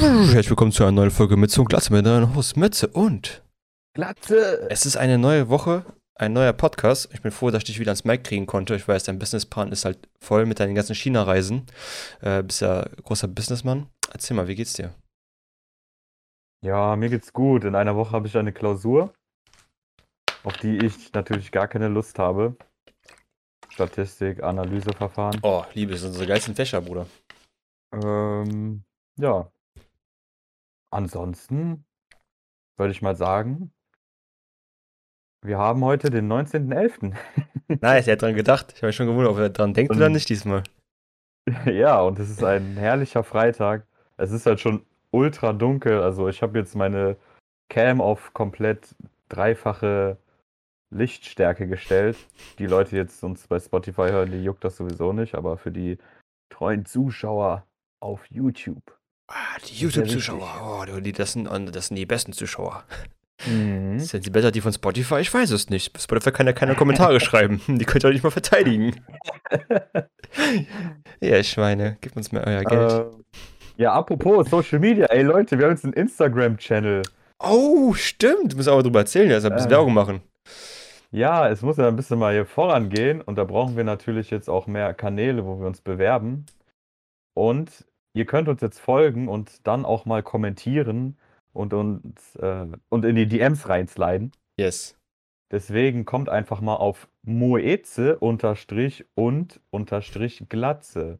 Herzlich willkommen zu einer neuen Folge Mütze und Glatze mit deinem Host Mütze und Glatze. es ist eine neue Woche, ein neuer Podcast. Ich bin froh, dass ich dich wieder ans Mic kriegen konnte. Ich weiß, dein Businessplan ist halt voll mit deinen ganzen China-Reisen. Äh, bist ja großer Businessmann. Erzähl mal, wie geht's dir? Ja, mir geht's gut. In einer Woche habe ich eine Klausur, auf die ich natürlich gar keine Lust habe. Statistik, Analyseverfahren. Oh, Liebe, das sind unsere geilsten Fächer, Bruder. Ähm, ja. Ansonsten würde ich mal sagen, wir haben heute den 19.11. Nice, er hat dran gedacht. Ich habe mich schon gewundert, ob er dran denkt oder Und- nicht diesmal. Ja, und es ist ein herrlicher Freitag. Es ist halt schon ultra dunkel. Also ich habe jetzt meine Cam auf komplett dreifache Lichtstärke gestellt. Die Leute jetzt uns bei Spotify hören, die juckt das sowieso nicht, aber für die treuen Zuschauer auf YouTube. Ah, die YouTube-Zuschauer. Oh, die, das, sind, das sind die besten Zuschauer. Mhm. Sind sie besser die von Spotify? Ich weiß es nicht. Spotify kann ja keine Kommentare schreiben. Die könnt ihr auch nicht mal verteidigen. ja, Schweine, gib uns mehr euer Geld. Ähm, ja, apropos Social Media, ey Leute, wir haben jetzt einen Instagram-Channel. oh, stimmt. Du musst aber drüber erzählen, also ein bisschen Äh. Werbung machen. Ja, es muss ja ein bisschen mal hier vorangehen und da brauchen wir natürlich jetzt auch mehr Kanäle, wo wir uns bewerben. Und ihr könnt uns jetzt folgen und dann auch mal kommentieren und uns äh, und in die DMs reinsliden. Yes. Deswegen kommt einfach mal auf Moeze unterstrich und unterstrich Glatze.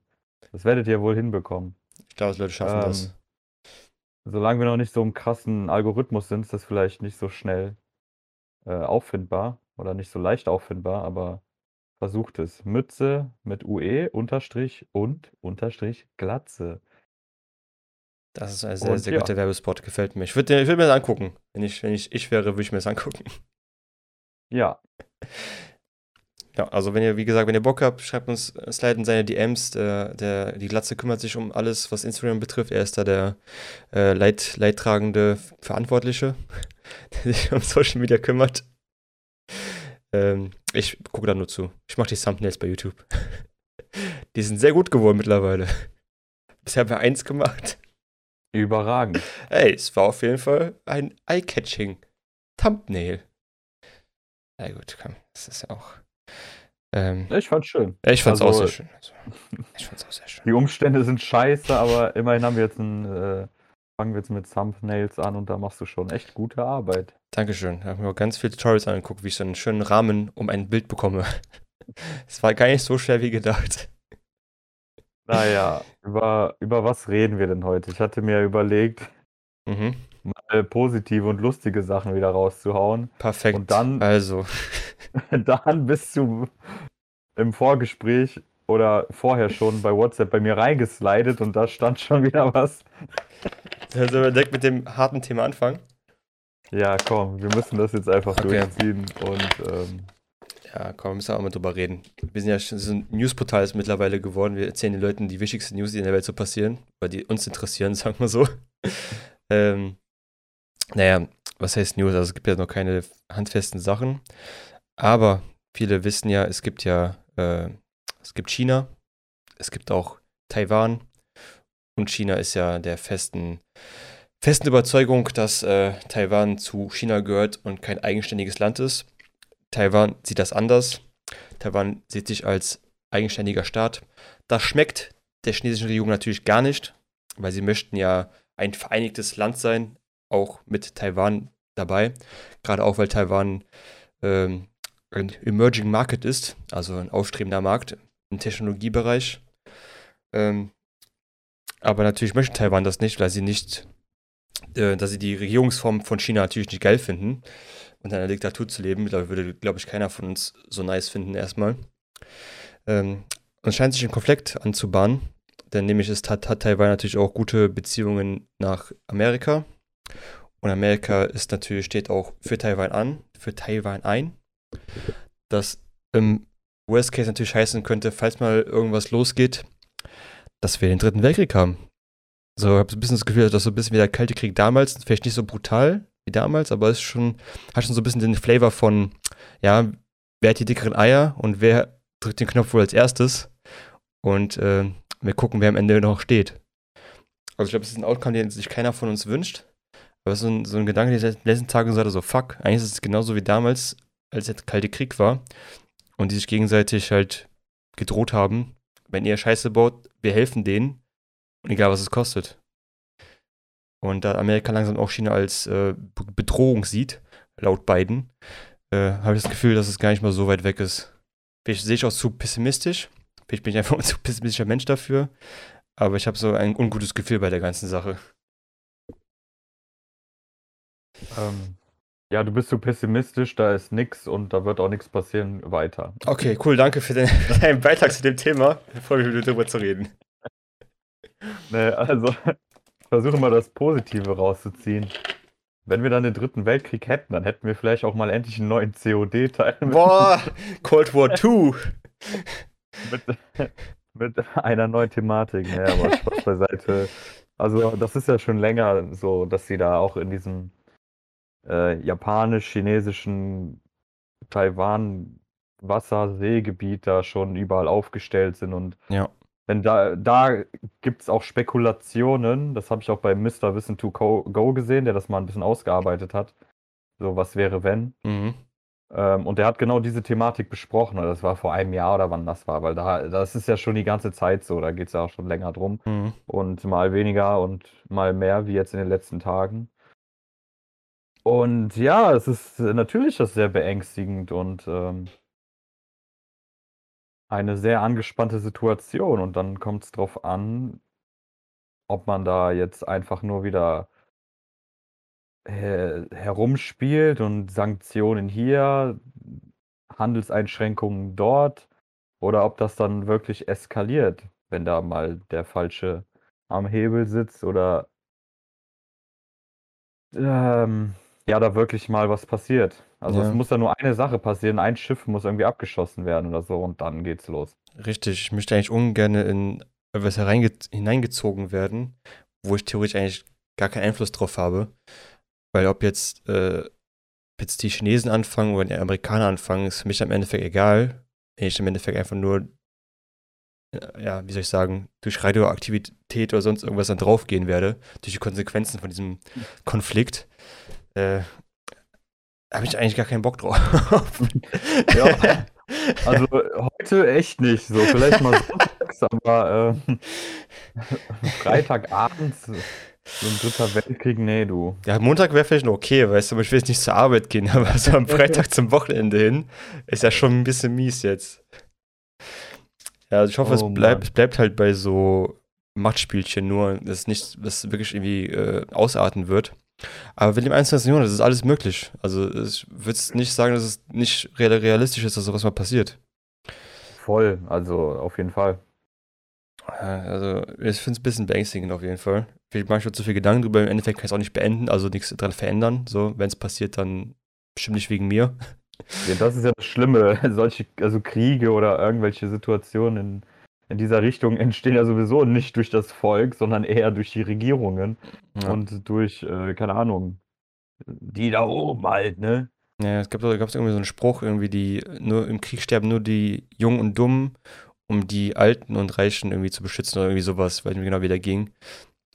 Das werdet ihr wohl hinbekommen. Ich glaube, die Leute schaffen Ähm, das. Solange wir noch nicht so im krassen Algorithmus sind, ist das vielleicht nicht so schnell äh, auffindbar oder nicht so leicht auffindbar, aber versucht es. Mütze mit UE unterstrich und unterstrich Glatze. Das ist ein sehr, und sehr ja. guter Werbespot. Gefällt mir. Ich würde ich würd mir das angucken. Wenn ich, wenn ich ich wäre, würde ich mir das angucken. Ja, Ja, also wenn ihr, wie gesagt, wenn ihr Bock habt, schreibt uns, äh, slide in seine DMs. Der, der, die Glatze kümmert sich um alles, was Instagram betrifft. Er ist da der äh, Leit, leidtragende Verantwortliche, der sich um Social Media kümmert. Ähm, ich gucke da nur zu. Ich mache die Thumbnails bei YouTube. Die sind sehr gut geworden mittlerweile. Bisher haben wir eins gemacht. überragend. Ey, es war auf jeden Fall ein eye-catching Thumbnail. Na gut, komm, das ist ja auch. Ähm, Ich fand's schön. ich fand's auch Also- sehr schön. Also, ich fand's auch sehr schön. Die Umstände sind scheiße, aber immerhin haben wir jetzt ein, äh, fangen wir jetzt mit Thumbnails an und da machst du schon echt gute Arbeit. Dankeschön. Ich habe mir auch ganz viele Tutorials angeguckt, wie ich so einen schönen Rahmen um ein Bild bekomme. Es war gar nicht so schwer wie gedacht. Naja, über, über was reden wir denn heute? Ich hatte mir überlegt, Mhm. mal positive und lustige Sachen wieder rauszuhauen. Perfekt. Und dann- Also, Dann bist du im Vorgespräch oder vorher schon bei WhatsApp bei mir reingeslidet und da stand schon wieder was. sollen wir direkt mit dem harten Thema anfangen? Ja, komm, wir müssen das jetzt einfach Okay. durchziehen und ähm, Ja, komm, wir müssen auch mal drüber reden. Wir sind ja schon so ein Newsportal ist mittlerweile geworden. Wir erzählen den Leuten die wichtigsten News, die in der Welt so passieren, weil die uns interessieren, sagen wir so. ähm, naja, was heißt News? Also es gibt ja noch keine handfesten Sachen. Aber viele wissen ja, es gibt ja, äh, es gibt China, es gibt auch Taiwan. Und China ist ja der festen, festen Überzeugung, dass äh, Taiwan zu China gehört und kein eigenständiges Land ist. Taiwan sieht das anders. Taiwan sieht sich als eigenständiger Staat. Das schmeckt der chinesischen Regierung natürlich gar nicht, weil sie möchten ja ein vereinigtes Land sein, auch mit Taiwan dabei. Gerade auch, weil Taiwan ähm, ein Emerging Market ist, also ein aufstrebender Markt im Technologiebereich. Ähm, aber natürlich möchte Taiwan das nicht, weil sie nicht, äh, dass sie die Regierungsform von China natürlich nicht geil finden und in einer Diktatur zu leben, da würde, glaube ich, keiner von uns so nice finden erstmal. Ähm, und es scheint sich ein Konflikt anzubahnen, denn nämlich ist, hat, hat Taiwan natürlich auch gute Beziehungen nach Amerika. Und Amerika ist natürlich, steht auch für Taiwan an, für Taiwan ein. Das im Worst Case natürlich heißen könnte, falls mal irgendwas losgeht, dass wir den dritten Weltkrieg haben. So, ich habe so ein bisschen das Gefühl, dass so ein bisschen wie der Kalte Krieg damals, vielleicht nicht so brutal wie damals, aber es schon, hat schon so ein bisschen den Flavor von, ja, wer hat die dickeren Eier und wer drückt den Knopf wohl als erstes. Und äh, wir gucken, wer am Ende noch steht. Also ich glaube, es ist ein Outcome, den sich keiner von uns wünscht. Aber so ein, so ein Gedanke, der in den letzten Tagen sagte so, fuck, eigentlich ist es genauso wie damals, als der Kalte Krieg war. Und die sich gegenseitig halt gedroht haben, wenn ihr Scheiße baut, wir helfen denen. Und egal, was es kostet. Und da Amerika langsam auch China als äh, Bedrohung sieht, laut Biden, äh, habe ich das Gefühl, dass es gar nicht mal so weit weg ist. Vielleicht sehe ich auch zu pessimistisch. Vielleicht bin ich einfach ein zu pessimistischer Mensch dafür. Aber ich habe so ein ungutes Gefühl bei der ganzen Sache. Ähm, ja, du bist so pessimistisch, da ist nix und da wird auch nichts passieren weiter. Okay, cool, danke für, den, für deinen Beitrag zu dem Thema. Ich freue mich, mit dir darüber zu reden. Nee, also, versuche mal das Positive rauszuziehen. Wenn wir dann den dritten Weltkrieg hätten, dann hätten wir vielleicht auch mal endlich einen neuen COD-Teil. Boah, Cold War 2. mit, mit einer neuen Thematik. Naja, aber Spaß beiseite. Also, das ist ja schon länger so, dass sie da auch in diesem äh, japanisch-chinesischen Taiwan-Wasser-Seegebiet da schon überall aufgestellt sind und Ja. wenn da, da gibt es auch Spekulationen, das habe ich auch bei Mr. Wissen to Go gesehen, der das mal ein bisschen ausgearbeitet hat. So, was wäre, wenn? Mhm. Ähm, und der hat genau diese Thematik besprochen. oder Das war vor einem Jahr oder wann das war, weil da, das ist ja schon die ganze Zeit so, da geht es ja auch schon länger drum. Mhm. Und mal weniger und mal mehr, wie jetzt in den letzten Tagen. Und ja, es ist natürlich das sehr beängstigend und ähm, eine sehr angespannte Situation. Und dann kommt es drauf an, ob man da jetzt einfach nur wieder äh, herumspielt und Sanktionen hier, Handelseinschränkungen dort, oder ob das dann wirklich eskaliert, wenn da mal der Falsche am Hebel sitzt oder ähm, ja, da wirklich mal was passiert. Also Ja. es muss ja nur eine Sache passieren, ein Schiff muss irgendwie abgeschossen werden oder so und dann geht's los. Richtig, ich möchte eigentlich ungern in etwas hineingezogen werden, wo ich theoretisch eigentlich gar keinen Einfluss drauf habe. Weil ob jetzt, äh, jetzt die Chinesen anfangen oder die Amerikaner anfangen, ist für mich im Endeffekt egal. Wenn ich im Endeffekt einfach nur, äh, ja, wie soll ich sagen, durch Radioaktivität oder sonst irgendwas dann draufgehen werde, durch die Konsequenzen von diesem Konflikt, äh, habe ich eigentlich gar keinen Bock drauf. Ja. Also heute echt nicht so, vielleicht mal sonntags, aber ähm, Freitagabends, so ein dritter Weltkrieg, nee, du. Ja, Montag wäre vielleicht noch okay, weißt du, aber ich will jetzt nicht zur Arbeit gehen, aber so am Freitag zum Wochenende hin ist ja schon ein bisschen mies jetzt. Ja, also ich hoffe, Oh es, bleibt, es bleibt halt bei so Machtspielchen nur, dass nicht, was wirklich irgendwie äh, ausarten wird. Aber William 21. Jahrhundert, das ist alles möglich. Also ich würde nicht sagen, dass es nicht real- realistisch ist, dass sowas mal passiert. Voll, also auf jeden Fall. Also ich finde es ein bisschen beängstigend auf jeden Fall. Vielleicht mache ich mir zu viel Gedanken drüber, im Endeffekt kann ich es auch nicht beenden, also nichts dran verändern. So, wenn es passiert, dann bestimmt nicht wegen mir. Ja, das ist ja das Schlimme. Solche, also Kriege oder irgendwelche Situationen in, in dieser Richtung entstehen ja sowieso nicht durch das Volk, sondern eher durch die Regierungen Ja. und durch, äh, keine Ahnung, die da oben halt, ne? Ja, es gab gab's irgendwie so einen Spruch, irgendwie die, nur im Krieg sterben nur die Jungen und Dummen, um die Alten und Reichen irgendwie zu beschützen oder irgendwie sowas, weiß nicht mehr genau, wie der ging.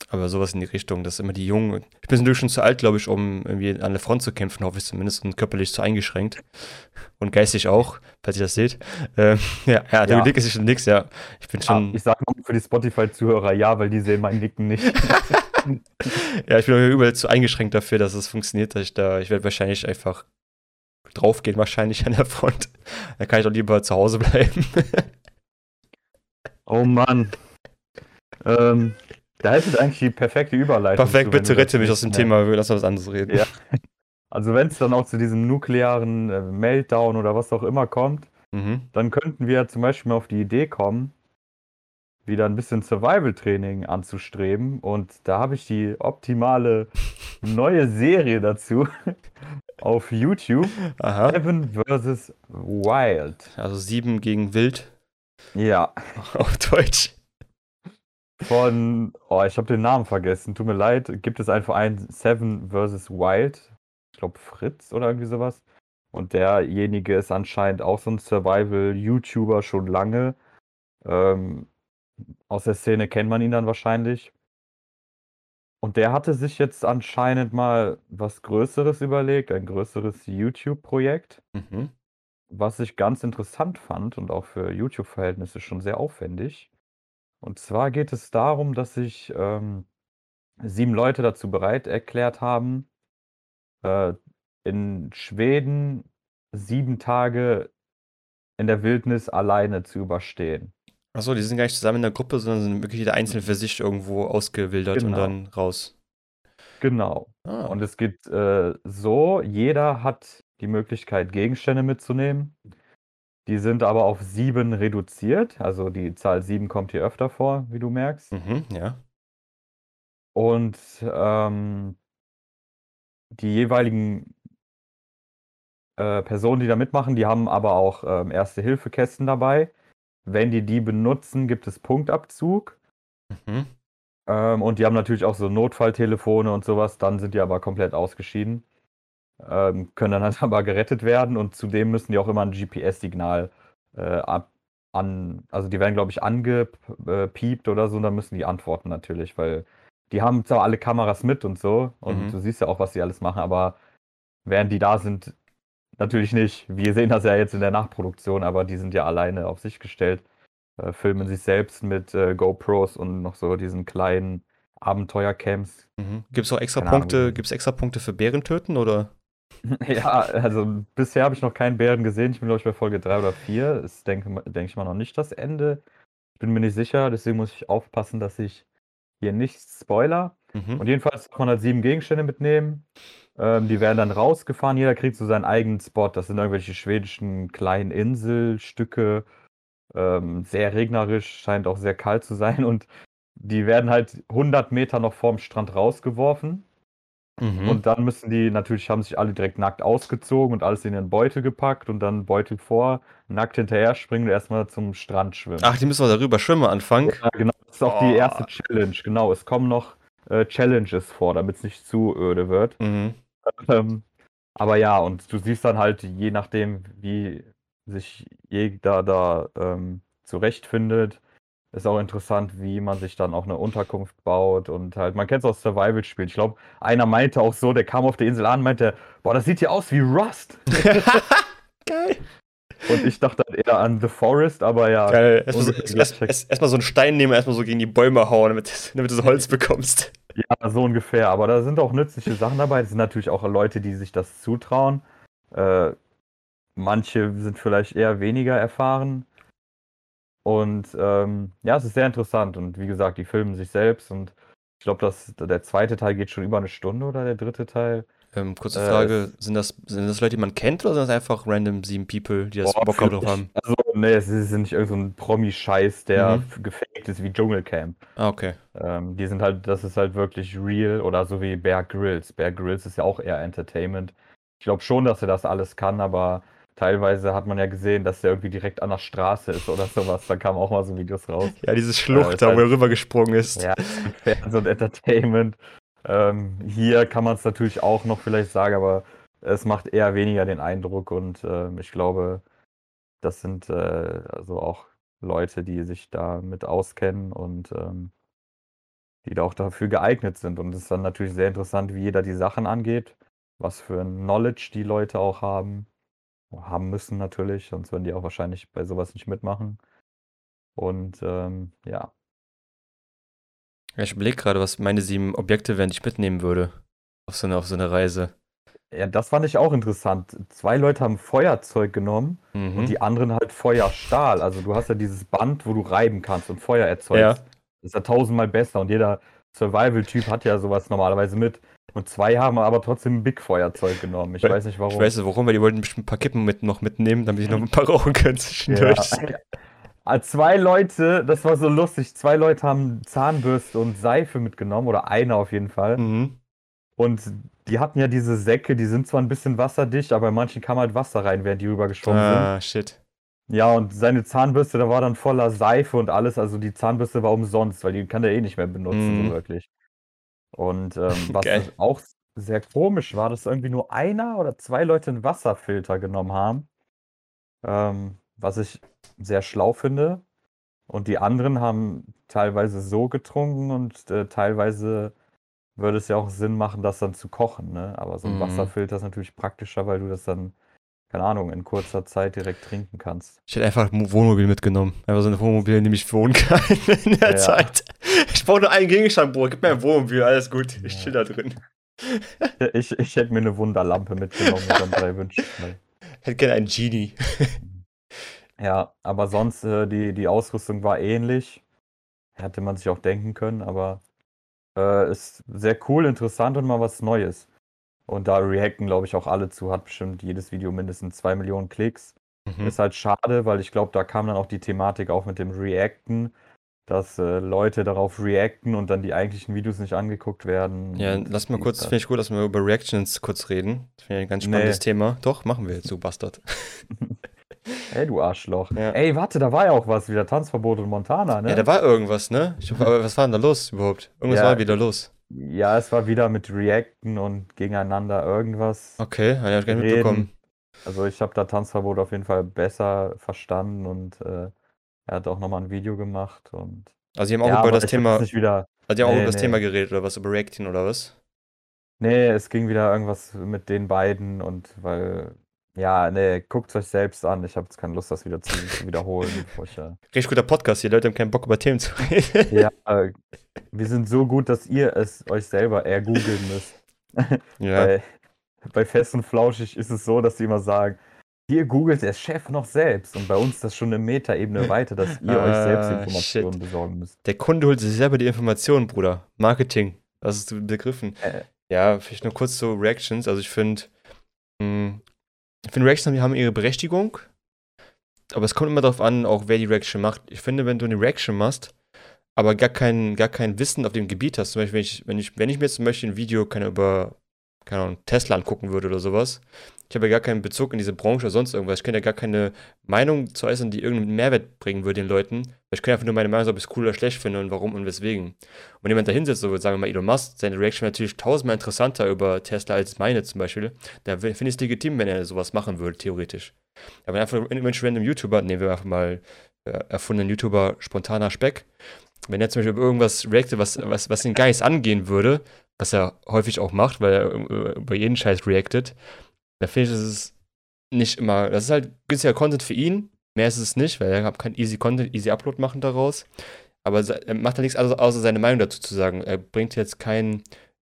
Aber sowas in die Richtung, dass immer die Jungen, ich bin natürlich schon zu alt, glaube ich, um irgendwie an der Front zu kämpfen, hoffe ich zumindest, und körperlich zu eingeschränkt. Und geistig auch, falls ihr das seht. Ähm, ja, ja, der Ja. Nick ist schon nix, ja. Ich bin Ah, schon, ich sage für die Spotify-Zuhörer ja, weil die sehen meinen Nicken nicht. ja, ich bin überall zu eingeschränkt dafür, dass es funktioniert, dass ich da, ich werde wahrscheinlich einfach draufgehen, wahrscheinlich an der Front. Dann kann ich doch lieber zu Hause bleiben. Oh Mann. Ähm, da ist eigentlich die perfekte Überleitung. Perfekt, zu, bitte rette mich aus dem Thema, lass mal was anderes reden. Ja. Also wenn es dann auch zu diesem nuklearen äh, Meltdown oder was auch immer kommt, Mhm. dann könnten wir zum Beispiel mal auf die Idee kommen, wieder ein bisschen Survival-Training anzustreben. Und da habe ich die optimale neue Serie dazu auf YouTube. Aha. Seven vs. Wild. Also sieben gegen Wild Ja, auf Deutsch. Von, oh, ich habe den Namen vergessen, tut mir leid, gibt es einen Seven vs. Wild. Ich glaube Fritz oder irgendwie sowas. Und derjenige ist anscheinend auch so ein Survival-YouTuber schon lange. Ähm, aus der Szene kennt man ihn dann wahrscheinlich. Und der hatte sich jetzt anscheinend mal was Größeres überlegt, ein größeres YouTube-Projekt, Mhm. was ich ganz interessant fand und auch für YouTube-Verhältnisse schon sehr aufwendig. Und zwar geht es darum, dass sich ähm, sieben Leute dazu bereit erklärt haben, äh, in Schweden sieben Tage in der Wildnis alleine zu überstehen. Achso, die sind gar nicht zusammen in der Gruppe, sondern sind wirklich jeder einzeln für sich irgendwo ausgewildert und Genau. dann raus. Genau. Ah. Und es geht äh, so, jeder hat die Möglichkeit, Gegenstände mitzunehmen. Die sind aber auf sieben reduziert. Also die Zahl sieben kommt hier öfter vor, wie du merkst. Mhm, ja. Und ähm, die jeweiligen äh, Personen, die da mitmachen, die haben aber auch ähm, Erste-Hilfe-Kästen dabei. Wenn die die benutzen, gibt es Punktabzug. Mhm. Ähm, und die haben natürlich auch so Notfalltelefone und sowas, dann sind die aber komplett ausgeschieden. Ähm, können dann halt aber gerettet werden und zudem müssen die auch immer ein GPS-Signal äh, an, also die werden, glaube ich, angepiept oder so, und dann müssen die antworten natürlich, weil die haben zwar alle Kameras mit und so und Mhm. du siehst ja auch, was sie alles machen, aber während die da sind, natürlich nicht. Wir sehen das ja jetzt in der Nachproduktion, aber die sind ja alleine auf sich gestellt äh, filmen sich selbst mit äh, GoPros und noch so diesen kleinen Abenteuercamps. Mhm. Gibt es auch extra Keine Ahnung, Punkte, wie- gibt's extra Punkte für Bärentöten oder? ja, also bisher habe ich noch keinen Bären gesehen. Ich bin, glaube ich, bei Folge 3 oder 4. Ist, denke, denke ich mal, noch nicht das Ende. Ich bin mir nicht sicher, deswegen muss ich aufpassen, dass ich hier nichts spoiler. Mhm. Und jedenfalls kann man halt sieben Gegenstände mitnehmen. Ähm, die werden dann rausgefahren. Jeder kriegt so seinen eigenen Spot. Das sind irgendwelche schwedischen kleinen Inselstücke. Ähm, sehr regnerisch, scheint auch sehr kalt zu sein. Und die werden halt 100 Meter noch vorm Strand rausgeworfen. Mhm. Und dann müssen die, natürlich haben sich alle direkt nackt ausgezogen und alles in ihren Beutel gepackt und dann Beutel vor, nackt hinterher springen und erstmal zum Strand schwimmen. Ach, die müssen wir darüber schwimmen am Anfang. Ja, genau. Das ist auch die Oh. erste Challenge. Genau, es kommen noch äh, Challenges vor, damit es nicht zu öde wird. Mhm. Ähm, aber ja, und du siehst dann halt, je nachdem, wie sich jeder da ähm, zurechtfindet, ist auch interessant, wie man sich dann auch eine Unterkunft baut und halt, man kennt es aus Survival-Spielen. Ich glaube, einer meinte auch so, der kam auf der Insel an, meinte, boah, das sieht hier aus wie Rust. Geil. Und ich dachte dann eher an The Forest, aber ja. Geil. Erstmal so, erst, erst, erstmal so einen Stein nehmen, erstmal so gegen die Bäume hauen, damit, damit du so Holz bekommst. Ja, so ungefähr. Aber da sind auch nützliche Sachen dabei. Es sind natürlich auch Leute, die sich das zutrauen. Äh, manche sind vielleicht eher weniger erfahren. Und ähm, ja, es ist sehr interessant. Und wie gesagt, die filmen sich selbst. Und ich glaube, dass der zweite Teil geht schon über eine Stunde oder der dritte Teil. Ähm, kurze Äh, Frage, sind das, sind das Leute, die man kennt oder sind das einfach random sieben People, die das Boah, Bock drauf haben? Also, nee, es ist nicht irgendein so Promi-Scheiß, der Mhm. gefaked ist wie Dschungelcamp. Ah, okay. Ähm, die sind halt, das ist halt wirklich real oder so wie Bear Grylls. Bear Grylls ist ja auch eher Entertainment. Ich glaube schon, dass er das alles kann, aber teilweise hat man ja gesehen, dass er irgendwie direkt an der Straße ist oder sowas. Da kamen auch mal so Videos raus. Ja, diese Schlucht, ist da wo halt- er rübergesprungen ist. Ja, Fernsehen und Entertainment. Ähm, hier kann man es natürlich auch noch vielleicht sagen, aber es macht eher weniger den Eindruck und ähm, ich glaube, das sind äh, also auch Leute, die sich damit auskennen und ähm, die da auch dafür geeignet sind. Und es ist dann natürlich sehr interessant, wie jeder die Sachen angeht, was für ein Knowledge die Leute auch haben. Haben müssen natürlich, sonst würden die auch wahrscheinlich bei sowas nicht mitmachen. Und ähm, ja, ich überlege gerade, was meine sieben Objekte wären, die ich mitnehmen würde. Auf so eine, auf so eine Reise. Ja, das fand ich auch interessant. Zwei Leute haben Feuerzeug genommen Mhm. und die anderen halt Feuerstahl. Also du hast ja dieses Band, wo du reiben kannst und Feuer erzeugst. Ja. Das ist ja tausendmal besser und jeder Survival-Typ hat ja sowas normalerweise mit. Und zwei haben aber trotzdem ein Big-Feuerzeug genommen. Ich Weil- weiß nicht warum. Ich weiß nicht warum, weil die wollten bestimmt ein paar Kippen mit, noch mitnehmen, damit ich noch ein paar rauchen können zwischendurch. Ja. Ah, Zwei Leute, das war so lustig, zwei Leute haben Zahnbürste und Seife mitgenommen, oder einer auf jeden Fall. Mhm. Und die hatten ja diese Säcke, die sind zwar ein bisschen wasserdicht, aber in manchen kam halt Wasser rein, während die rübergeschwommen sind. Ah, shit. Ja, und seine Zahnbürste, da war dann voller Seife und alles. Also die Zahnbürste war umsonst, weil die kann er eh nicht mehr benutzen, Mhm. so wirklich. Und ähm, was Geil. auch sehr komisch war, dass irgendwie nur einer oder zwei Leute einen Wasserfilter genommen haben. Ähm, was ich sehr schlau finde. Und die anderen haben teilweise so getrunken und äh, teilweise würde es ja auch Sinn machen, das dann zu kochen, ne? Aber so ein Mhm. Wasserfilter ist natürlich praktischer, weil du das dann, keine Ahnung, in kurzer Zeit direkt trinken kannst. Ich hätte einfach ein Wohnmobil mitgenommen. Einfach so ein Wohnmobil, in dem ich wohnen kann in der Ja. Zeit. Ich brauche nur einen Gegenstand, Bruder. Gib mir ein Wohnmobil, alles gut. Ich chill da drin. Ich, ich hätte mir eine Wunderlampe mitgenommen und dann drei Wünsche. frei. Hätte gerne einen Genie. Ja, aber sonst, äh, die, die Ausrüstung war ähnlich. Hätte man sich auch denken können, aber äh, ist sehr cool, interessant und mal was Neues. Und da reacten, glaube ich, auch alle zu. Hat bestimmt jedes Video mindestens zwei Millionen Klicks. Mhm. Ist halt schade, weil ich glaube, da kam dann auch die Thematik auf mit dem Reacten, dass äh, Leute darauf reacten und dann die eigentlichen Videos nicht angeguckt werden. Ja, Und lass mal kurz, finde ich gut, dass wir über Reactions kurz reden. Das finde ich ein ganz Nee. spannendes Thema. Doch, machen wir jetzt, du Bastard. Ey, du Arschloch. Ja. Ey, warte, da war ja auch was wieder. Tanzverbot in Montana, ne? Ja, da war irgendwas, ne? Ich, aber was war denn da los überhaupt? Irgendwas Ja. war wieder los. Ja, es war wieder mit Reacten und gegeneinander irgendwas. Okay, habe ich gar nicht mitbekommen. Also ich habe da Tanzverbot auf jeden Fall besser verstanden und äh, er hat auch nochmal ein Video gemacht und Also, die haben auch ja, über das Thema, nicht wieder. also die haben auch Nee, über das nee. Thema geredet oder was, über Reacting oder was? Nee, es ging wieder irgendwas mit den beiden und weil. Ja, nee, guckt euch selbst an. Ich habe jetzt keine Lust, das wieder zu, zu wiederholen. ich, äh, Richtig guter Podcast hier, Leute haben keinen Bock über Themen zu reden. ja, äh, wir sind so gut, dass ihr es euch selber eher googeln müsst. ja. Bei, bei Fest und Flauschig ist es so, dass sie immer sagen, hier googelt der Chef noch selbst. Und bei uns ist das schon eine Metaebene weiter, dass ihr euch selbst Ah, Informationen shit. besorgen müsst. Der Kunde holt sich selber die Informationen, Bruder. Marketing. Das ist begriffen. Äh, Ja, vielleicht nur kurz zu Reactions. Also ich finde, ich finde Reactions haben, haben ihre Berechtigung, aber es kommt immer darauf an, auch wer die Reaction macht. Ich finde, wenn du eine Reaction machst, aber gar kein, gar kein Wissen auf dem Gebiet hast, zum Beispiel, wenn ich, wenn ich, wenn ich mir jetzt zum Beispiel ein Video keine über, keine Ahnung, Tesla angucken würde oder sowas, ich habe ja gar keinen Bezug in diese Branche oder sonst irgendwas. Ich kann ja gar keine Meinung zu äußern, die irgendeinen Mehrwert bringen würde den Leuten. Ich kann einfach nur meine Meinung sagen, ob ich es cool oder schlecht finde und warum und weswegen. Und wenn jemand da hinsetzt, so sagen wir mal Elon Musk, seine Reaction wäre natürlich tausendmal interessanter über Tesla als meine zum Beispiel. Da finde ich es legitim, wenn er sowas machen würde, theoretisch. Aber wenn einfach ein Mensch random YouTuber, nehmen wir einfach mal äh, erfundenen YouTuber spontaner Speck, wenn er zum Beispiel über irgendwas reacte, was, was, was gar nichts angehen würde, was er häufig auch macht, weil er äh, über jeden Scheiß reactet, da finde ich, das ist nicht immer, das ist halt günstiger Content für ihn, mehr ist es nicht, weil er kann easy Content, easy Upload machen daraus, aber er macht da nichts anderes, außer seine Meinung dazu zu sagen. Er bringt jetzt kein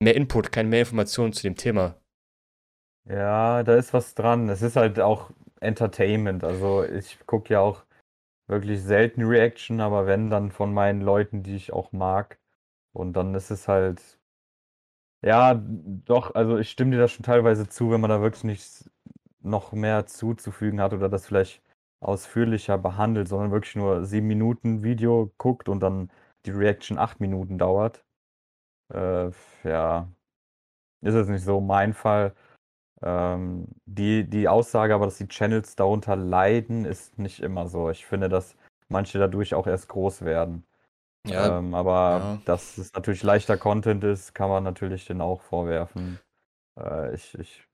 mehr Input, keine mehr Informationen zu dem Thema. Ja, da ist was dran. Es ist halt auch Entertainment. Also ich gucke ja auch wirklich selten Reaction, aber wenn, dann von meinen Leuten, die ich auch mag. Und dann ist es halt, ja, doch, also ich stimme dir da schon teilweise zu, wenn man da wirklich nichts noch mehr zuzufügen hat oder das vielleicht ausführlicher behandelt, sondern wirklich nur sieben Minuten Video guckt und dann die Reaction acht Minuten dauert. Äh, ja, ist es nicht so mein Fall. Ähm, die, die Aussage aber, dass die Channels darunter leiden, ist nicht immer so. Ich finde, dass manche dadurch auch erst groß werden. Ja, Ähm, aber ja. dass es natürlich leichter Content ist, kann man natürlich den auch vorwerfen. Äh, ich ich,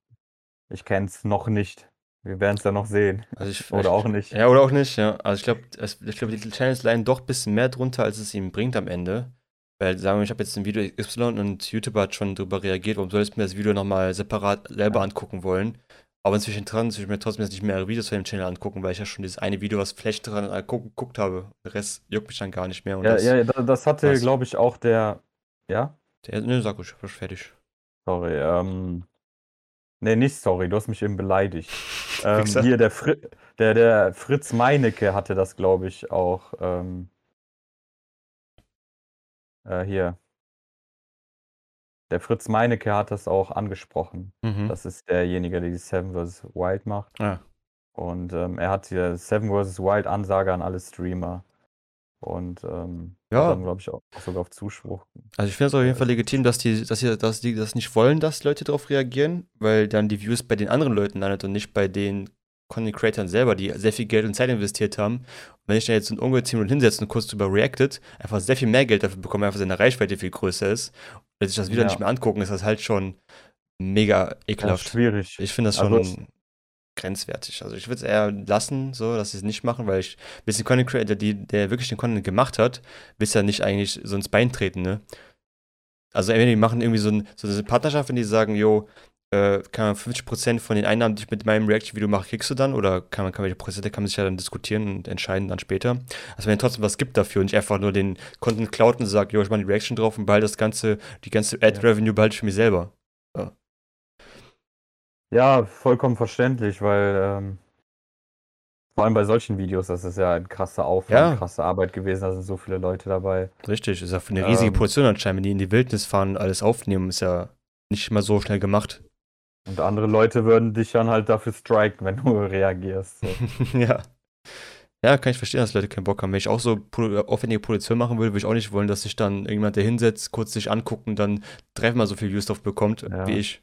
ich kenne es noch nicht. Wir werden es ja noch sehen. also ich, Oder auch nicht. Ja, oder auch nicht, ja. Also ich glaube, ich glaube, die Channels leiden doch ein bisschen mehr drunter, als es ihm bringt am Ende. Weil, sagen wir, ich habe jetzt ein Video Y und YouTuber hat schon drüber reagiert, warum soll ich mir das Video nochmal separat selber angucken wollen? Aber inzwischen dran, ich mir trotzdem jetzt nicht mehrere Videos von dem Channel angucken, weil ich ja schon dieses eine Video, was Flash dran äh, guck- geguckt habe. Der Rest juckt mich dann gar nicht mehr. Ja, das, ja, da- das hatte, glaube ich, auch der. Ja? Der, ne, sag ruhig, ich bin fertig. Sorry, ähm. Nee, nicht sorry, du hast mich eben beleidigt. Ähm, hier, der, Fri der, der Fritz Meinecke hatte das, glaube ich, auch. Ähm, äh, hier. Der Fritz Meinecke hat das auch angesprochen. Mhm. Das ist derjenige, der die Seven vs. Wild macht. Ja. Und ähm, er hat hier Seven vs. Wild Ansage an alle Streamer. Und ähm, Ja. dann, glaube ich, auch sogar auf Zuspruch. Also ich finde es auf jeden Fall legitim, dass die, dass die, dass die das nicht wollen, dass Leute darauf reagieren, weil dann die Views bei den anderen Leuten landet und nicht bei den Content Creators selber, die sehr viel Geld und Zeit investiert haben. Und wenn ich da jetzt so ein Ungeziemen und hinsetze und kurz drüber reactet, einfach sehr viel mehr Geld dafür bekomme, einfach seine Reichweite viel größer ist, und sich das Video Ja. nicht mehr angucken, ist das halt schon mega Ja, ekelhaft. schwierig. Ich finde das schon Also grenzwertig. Also ich würde es eher lassen, so, dass sie es nicht machen, weil ich ein bisschen Content Creator, die, der wirklich den Content gemacht hat, willst ja nicht eigentlich so ins Bein treten, ne? Also entweder die machen irgendwie so, ein, so eine Partnerschaft, wenn die sagen, yo, äh, kann man 50% von den Einnahmen, die ich mit meinem Reaction-Video mache, kriegst du dann? Oder kann man, kann man die Prozente, kann man sich ja dann diskutieren und entscheiden dann später. Also wenn es trotzdem was gibt dafür und ich einfach nur den Content klaut und sage, yo, ich mache die Reaction drauf und behalte das ganze, die ganze Ad-Revenue behalte ich für mich selber. Ja. Ja, vollkommen verständlich, weil ähm, vor allem bei solchen Videos, das ist ja ein krasser Aufwand, Ja. krasse Arbeit gewesen, da sind so viele Leute dabei. Richtig, ist ja für eine riesige Ähm. Produktion anscheinend, wenn die in die Wildnis fahren und alles aufnehmen, ist ja nicht mal so schnell gemacht. Und andere Leute würden dich dann halt dafür striken, wenn du reagierst. So. ja. Ja, kann ich verstehen, dass Leute keinen Bock haben. Wenn ich auch so pro- aufwendige Produktion machen will, würde ich auch nicht wollen, dass sich dann irgendjemand, der hinsetzt, kurz sich anguckt und dann dreimal so viel Views bekommt, Ja. wie ich.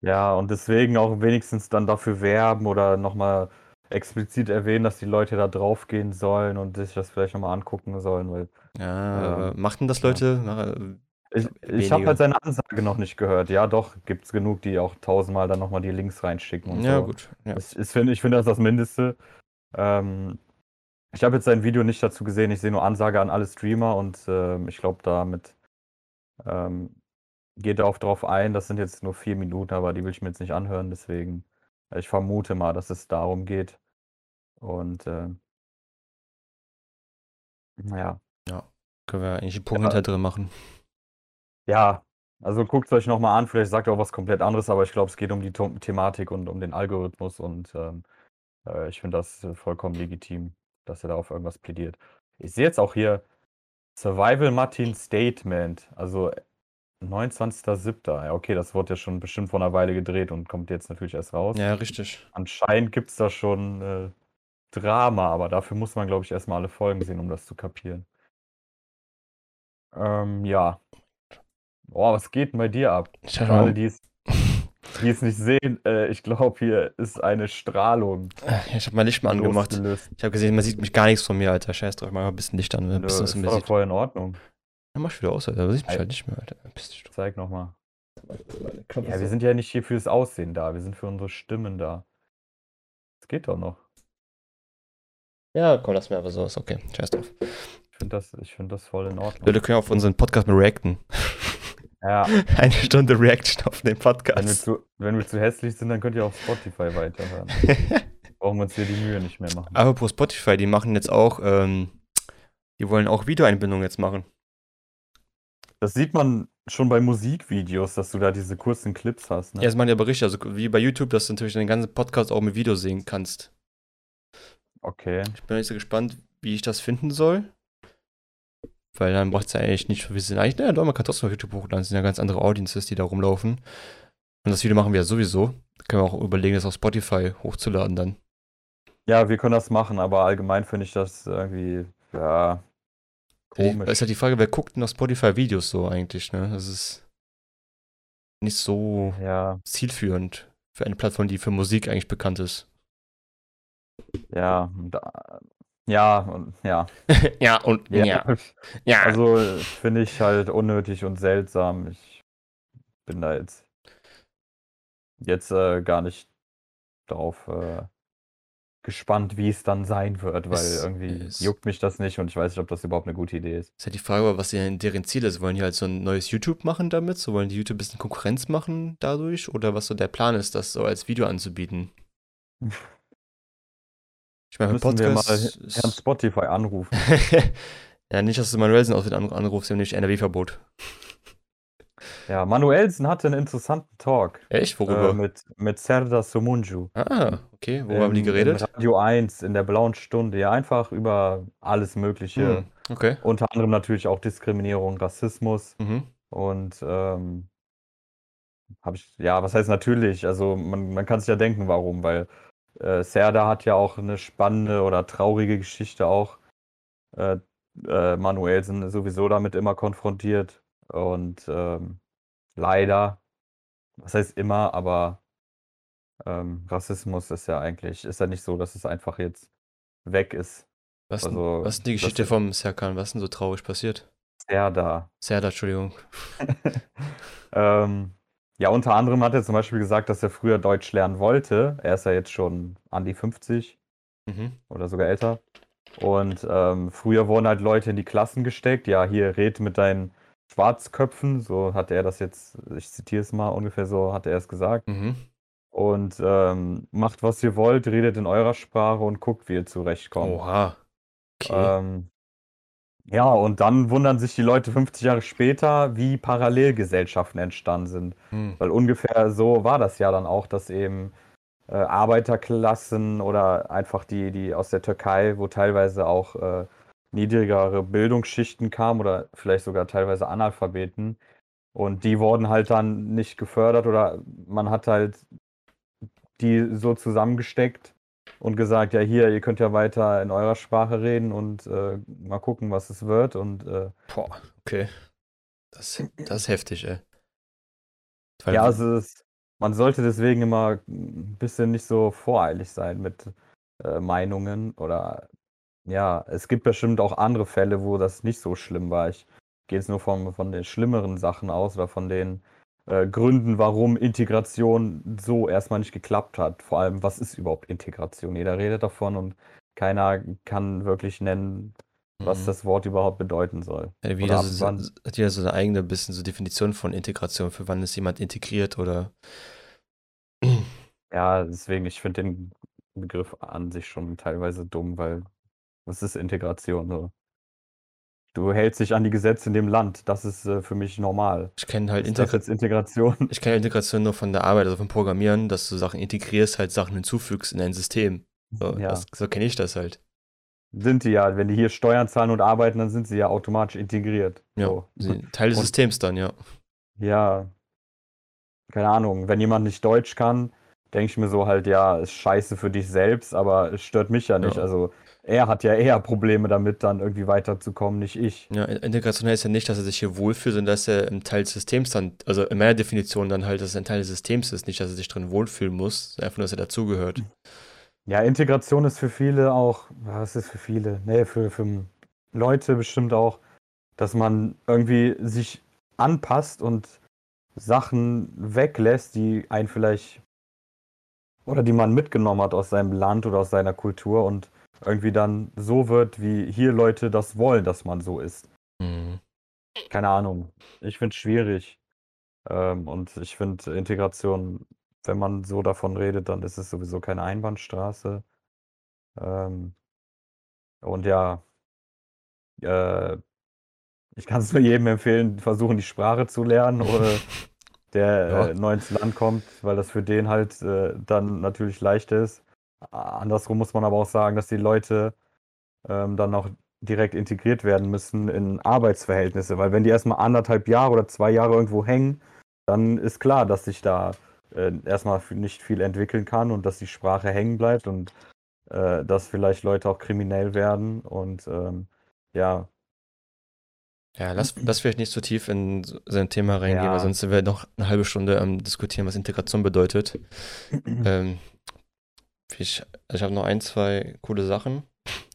Ja, und deswegen auch wenigstens dann dafür werben oder nochmal explizit erwähnen, dass die Leute da drauf gehen sollen und sich das vielleicht nochmal angucken sollen, weil Ja, Ja. aber machten das Leute? Na, ich, ich habe halt seine Ansage noch nicht gehört. Ja, doch, gibt's genug, die auch tausendmal dann nochmal die Links reinschicken und ja, so. gut. Ja. Ich, ich finde, ich finde das das Mindeste. Ähm, ich habe jetzt sein Video nicht dazu gesehen. Ich sehe nur Ansage an alle Streamer und ähm, ich glaube, damit ähm, geht er auch drauf ein. Das sind jetzt nur vier Minuten, aber die will ich mir jetzt nicht anhören. Deswegen, äh, ich vermute mal, dass es darum geht. Und ähm, naja, Können wir eigentlich einen Punkt Ja. hinter drin machen. Ja, also guckt es euch nochmal an. Vielleicht sagt er auch was komplett anderes, aber ich glaube, es geht um die Thematik und um den Algorithmus und ähm, äh, ich finde das äh, vollkommen legitim, dass er da auf irgendwas plädiert. Ich sehe jetzt auch hier Survival Martin Statement, also 29.07. Ja, okay, das wurde ja schon bestimmt vor einer Weile gedreht und kommt jetzt natürlich erst raus. Ja, richtig. Anscheinend gibt es da schon äh, Drama, aber dafür muss man, glaube ich, erstmal alle Folgen sehen, um das zu kapieren. Ähm, ja. Boah, was geht denn bei dir ab? Ich Für alle, die es, die es nicht sehen, äh, ich glaube, hier ist eine Strahlung ich habe mein Licht mal angemacht. losgelöst. Ich habe gesehen, man sieht mich gar nichts von mir, Alter. Scheiß drauf, mach mal ein bisschen Licht an, ein Nö, bisschen ist doch voll in Ordnung. Dann mach ich wieder aus, Alter. Da sieht mich halt nicht mehr, Alter. Bist du Zeig nochmal. Ja, wir sind ja nicht hier fürs Aussehen da, wir sind für unsere Stimmen da. Das geht doch noch. ja, komm, lass mir einfach so. Ist okay. Scheiß drauf. Ich finde das, ich find das voll in Ordnung. Leute können auf unseren Podcast mal reacten. Ja, Eine Stunde Reaction auf den wenn wir, Podcast. zu, wenn wir zu hässlich sind, dann könnt ihr auf Spotify weiterhören. Brauchen wir uns hier die Mühe nicht mehr machen. Aber pro Spotify, die machen jetzt auch, ähm, die wollen auch Videoeinbindung jetzt machen. Das sieht man schon bei Musikvideos, dass du da diese kurzen Clips hast. Ne? Ja, das machen die aber richtig. Also wie bei YouTube, dass du natürlich den ganzen Podcast auch mit Video sehen kannst. Okay. Ich bin nicht so gespannt, wie ich das finden soll. Weil dann braucht es ja eigentlich nicht so viel Sinn. Eigentlich, naja, doch, man kann trotzdem auf YouTube hochladen. Es sind ja ganz andere Audiences, die da rumlaufen. Und das Video machen wir ja sowieso. Da können wir auch überlegen, das auf Spotify hochzuladen dann. Ja, wir können das machen, aber allgemein finde ich das irgendwie, ja, komisch. ist halt die Frage, wer guckt denn auf Spotify Videos so eigentlich, ne? Das ist nicht so Ja, zielführend für eine Plattform, die für Musik eigentlich bekannt ist. ja, da, ja, und ja. ja, und ja. Ja. Also äh, finde ich halt unnötig und seltsam. Ich bin da jetzt jetzt äh, gar nicht drauf äh, gespannt, wie es dann sein wird, weil Es- irgendwie es- juckt mich das nicht und ich weiß nicht, ob das überhaupt eine gute Idee ist. ist halt die Frage, was deren Ziel ist. Wollen die halt so ein neues YouTube machen damit? So wollen die YouTube ein bisschen Konkurrenz machen dadurch? Oder was so der Plan ist, das so als Video anzubieten? Ich meine, Müssen wir mal Podcast. Herrn Spotify anrufen. ja, nicht, dass du Manuelsen aus An- anrufst, nämlich NRW-Verbot. Ja, Manuelsen hatte einen interessanten Talk Echt? Worüber? äh, mit, mit Serdar Somunju. ah, okay. Worüber haben die geredet? Radio 1 in der blauen Stunde. Ja, einfach über alles Mögliche. Hm, okay. Unter anderem natürlich auch Diskriminierung, Rassismus. Mhm. Und ähm, habe ich, ja, was heißt natürlich? Also man, man kann sich ja denken, warum, weil äh, Serda hat ja auch eine spannende oder traurige Geschichte auch. Äh, äh, Manuelsen sowieso damit immer konfrontiert. Und ähm, leider, was heißt immer, aber ähm, Rassismus ist ja eigentlich, ist ja nicht so, dass es einfach jetzt weg ist. Was, Also, was ist denn die das- Geschichte vom Serkan? Was ist denn so traurig passiert? Serda. Serda, Entschuldigung. ähm, ja, unter anderem hat er zum Beispiel gesagt, dass er früher Deutsch lernen wollte. Er ist ja jetzt schon an die 50 Mhm. oder sogar älter. Und ähm, früher wurden halt Leute in die Klassen gesteckt. Ja, hier red mit deinen Schwarzköpfen, so hat er das jetzt, ich zitiere es mal ungefähr so, hat er es gesagt. Mhm. Und ähm, macht, was ihr wollt, redet in eurer Sprache und guckt, wie ihr zurechtkommt. Oha. Okay. Ähm, ja, und dann wundern sich die Leute 50 Jahre später, wie Parallelgesellschaften entstanden sind. Hm. Weil ungefähr so war das ja dann auch, dass eben äh, Arbeiterklassen oder einfach die, die aus der Türkei, wo teilweise auch äh, niedrigere Bildungsschichten kamen oder vielleicht sogar teilweise Analphabeten. Und die wurden halt dann nicht gefördert oder man hat halt die so zusammengesteckt und gesagt, ja hier, ihr könnt ja weiter in eurer Sprache reden und äh, mal gucken, was es wird. Und äh, Boah, okay. Das, das ist heftig, ey. Weil, ja, also es, man sollte deswegen immer ein bisschen nicht so voreilig sein mit äh, Meinungen oder ja, es gibt bestimmt auch andere Fälle, wo das nicht so schlimm war. Ich gehe jetzt nur von, von den schlimmeren Sachen aus oder von den äh, Gründen, warum Integration so erstmal nicht geklappt hat. Vor allem, was ist überhaupt Integration? Jeder redet davon und keiner kann wirklich nennen, was Mhm. das Wort überhaupt bedeuten soll. Ja, ab so, hat jeder so eine eigene bisschen so Definition von Integration, für wann ist jemand integriert oder Ja, deswegen, ich finde den Begriff an sich schon teilweise dumm, weil was ist Integration so? Du hältst dich an die Gesetze in dem Land, das ist äh, für mich normal. ich kenne halt Integra Integration? ich kenne Integration nur von der Arbeit, also vom Programmieren, dass du Sachen integrierst, halt Sachen hinzufügst in ein System. So, Ja. das, so kenne ich das halt. Sind die ja, wenn die hier Steuern zahlen und arbeiten, dann sind sie ja automatisch integriert. Ja, So. Teil des Und- Systems dann, ja. Ja, keine Ahnung, wenn jemand nicht Deutsch kann, denke ich mir so halt, ja, ist scheiße für dich selbst, aber es stört mich ja nicht. Ja. Also er hat ja eher Probleme damit, dann irgendwie weiterzukommen, nicht ich. Ja, Integration heißt ja nicht, dass er sich hier wohlfühlt, sondern dass er ein Teil des Systems dann, also in meiner Definition dann halt, dass es ein Teil des Systems ist, nicht, dass er sich drin wohlfühlen muss, sondern einfach nur, dass er dazugehört. Ja, Integration ist für viele auch, was ist für viele? Nee, für, für Leute bestimmt auch, dass man irgendwie sich anpasst und Sachen weglässt, die einen vielleicht oder die man mitgenommen hat aus seinem Land oder aus seiner Kultur und irgendwie dann so wird, wie hier Leute das wollen, dass man so ist. Mhm. Keine Ahnung. Ich finde es schwierig. Ähm, und ich finde Integration, wenn man so davon redet, dann ist es sowieso keine Einbahnstraße. Ähm, und ja, äh, ich kann es nur jedem empfehlen, versuchen die Sprache zu lernen oder der Ja. äh, neu ins Land kommt, weil das für den halt äh, dann natürlich leicht ist. Andersrum muss man aber auch sagen, dass die Leute ähm, dann auch direkt integriert werden müssen in Arbeitsverhältnisse, weil wenn die erstmal anderthalb Jahre oder zwei Jahre irgendwo hängen, dann ist klar, dass sich da äh, erstmal nicht viel entwickeln kann und dass die Sprache hängen bleibt und äh, dass vielleicht Leute auch kriminell werden und ähm, ja, Ja, lass, lass vielleicht nicht so tief in so ein Thema reingehen, Ja. weil sonst sind wir noch eine halbe Stunde am diskutieren, was Integration bedeutet. ähm, ich ich habe noch ein, zwei coole Sachen,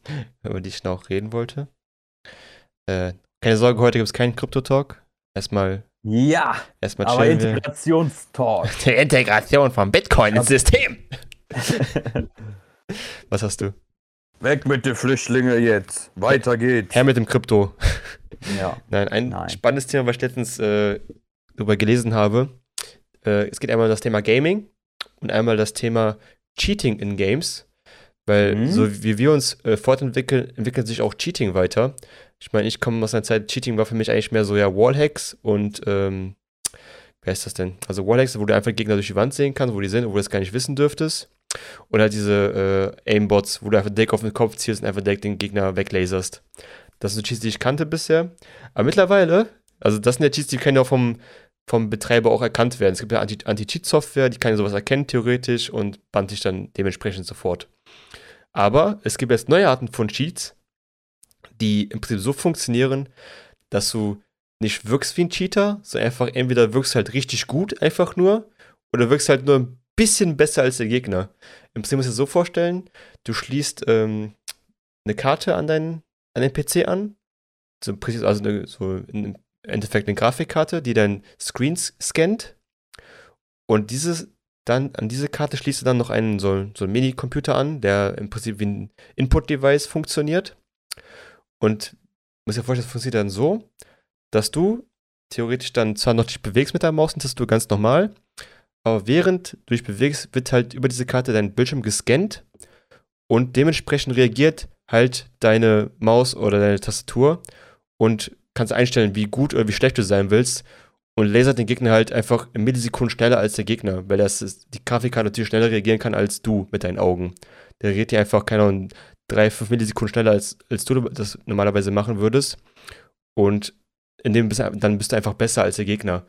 über die ich noch reden wollte. Äh, keine Sorge, heute gibt es keinen Krypto-Talk. Erstmal, ja, erstmal aber. Integrationstalk. Die Integration von Bitcoin ins System. Was hast du? Weg mit den Flüchtlingen jetzt. Weiter geht's. Her mit dem Krypto. Ja. Nein, ein Nein. spannendes Thema, was ich letztens äh, darüber gelesen habe. Äh, es geht einmal um das Thema Gaming und einmal das Thema Cheating in Games. Weil Mhm. so wie wir uns äh, fortentwickeln, entwickelt sich auch Cheating weiter. Ich meine, ich komme aus einer Zeit, Cheating war für mich eigentlich mehr so ja Wallhacks und ähm, wer ist das denn? Also Wallhacks, wo du einfach Gegner durch die Wand sehen kannst, wo die sind, wo du das gar nicht wissen dürftest. Und halt diese äh, Aimbots, wo du einfach Deck auf den Kopf ziehst und einfach Deck den Gegner weglaserst. Das sind so Cheats, die ich kannte bisher. Aber mittlerweile, also das sind ja Cheats, die können ja auch vom, vom Betreiber auch erkannt werden. Es gibt ja Anti- Anti-Cheat-Software, die kann sowas erkennen, theoretisch, und bannt dich dann dementsprechend sofort. Aber es gibt jetzt neue Arten von Cheats, die im Prinzip so funktionieren, dass du nicht wirkst wie ein Cheater, sondern einfach entweder wirkst halt richtig gut, einfach nur, oder wirkst halt nur ein bisschen besser als der Gegner. Im Prinzip musst du dir so vorstellen, du schließt ähm, eine Karte an deinen, an den PC an, so, also eine, so im Endeffekt eine Grafikkarte, die dein Screen scannt und dieses dann an diese Karte schließt du dann noch einen so, so einen Mini-Computer an, der im Prinzip wie ein Input-Device funktioniert. Und muss dir vorstellen, das funktioniert dann so, dass du theoretisch dann zwar noch dich bewegst mit deiner Maus und Tastatur ganz normal, aber während du dich bewegst, wird halt über diese Karte dein Bildschirm gescannt und dementsprechend reagiert halt deine Maus oder deine Tastatur und kannst einstellen, wie gut oder wie schlecht du sein willst und lasert den Gegner halt einfach in Millisekunden schneller als der Gegner, weil das ist, die Grafikkarte natürlich schneller reagieren kann als du mit deinen Augen. Der reagiert dir einfach, keine Ahnung, drei, fünf Millisekunden schneller als, als du das normalerweise machen würdest. Und in dem bist, dann bist du einfach besser als der Gegner.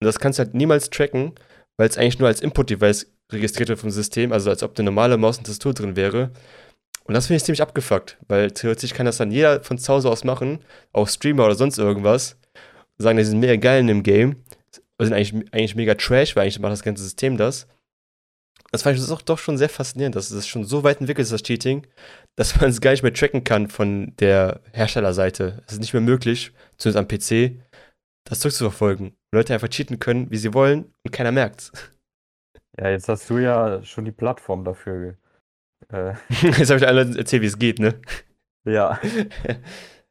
Und das kannst du halt niemals tracken, weil es eigentlich nur als Input-Device registriert wird vom System, also als ob eine normale Maus und Tastatur drin wäre. Und das finde ich ziemlich abgefuckt, weil theoretisch kann das dann jeder von zu Hause aus machen, auch Streamer oder sonst irgendwas. Sagen, die sind mega geil in dem Game, sind eigentlich, eigentlich mega trash, weil eigentlich macht das ganze System das. Das fand ich doch, doch schon sehr faszinierend, dass es schon so weit entwickelt ist, das Cheating, dass man es gar nicht mehr tracken kann von der Herstellerseite. Es ist nicht mehr möglich, zumindest am PC, das zurückzuverfolgen. Leute einfach cheaten können, wie sie wollen und keiner merkt's. Ja, jetzt hast du ja schon die Plattform dafür. Äh. jetzt habe ich allen erzählt, wie es geht, ne? Ja. ich habe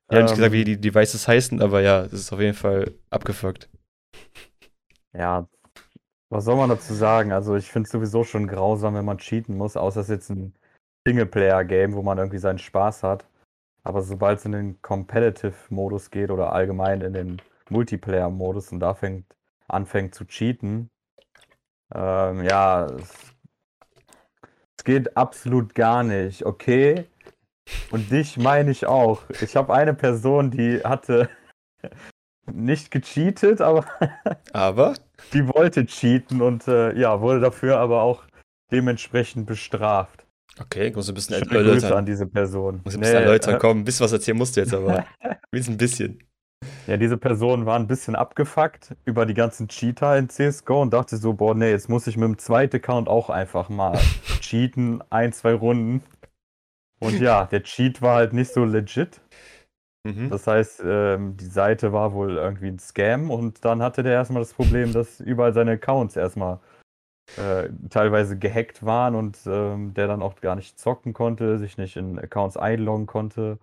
ähm, nicht gesagt, wie die Devices heißen, aber ja, es ist auf jeden Fall abgefuckt. Ja, was soll man dazu sagen? Also, ich finde es sowieso schon grausam, wenn man cheaten muss, außer es ist jetzt ein Singleplayer-Game, wo man irgendwie seinen Spaß hat. Aber sobald es in den Competitive-Modus geht oder allgemein in den Multiplayer-Modus und da fängt, anfängt zu cheaten, ähm, ja, es, es geht absolut gar nicht, okay? Und dich meine ich auch. Ich habe eine Person, die hatte nicht gecheatet, aber. aber? Die wollte cheaten und äh, ja, wurde dafür aber auch dementsprechend bestraft. Okay, muss ein bisschen Schöne erläutern. Grüße an diese Person. Muss ein bisschen nee, erläutern. Äh, Komm, ein bisschen was erzählen musst du jetzt aber. ein bisschen. Ja, diese Person war ein bisschen abgefuckt über die ganzen Cheater in CSGO und dachte so, boah, nee, jetzt muss ich mit dem zweiten Account auch einfach mal cheaten, ein, zwei Runden. Und ja, der Cheat war halt nicht so legit. Mhm. Das heißt, ähm, die Seite war wohl irgendwie ein Scam und dann hatte der erstmal das Problem, dass überall seine Accounts erstmal äh, teilweise gehackt waren und ähm, der dann auch gar nicht zocken konnte, sich nicht in Accounts einloggen konnte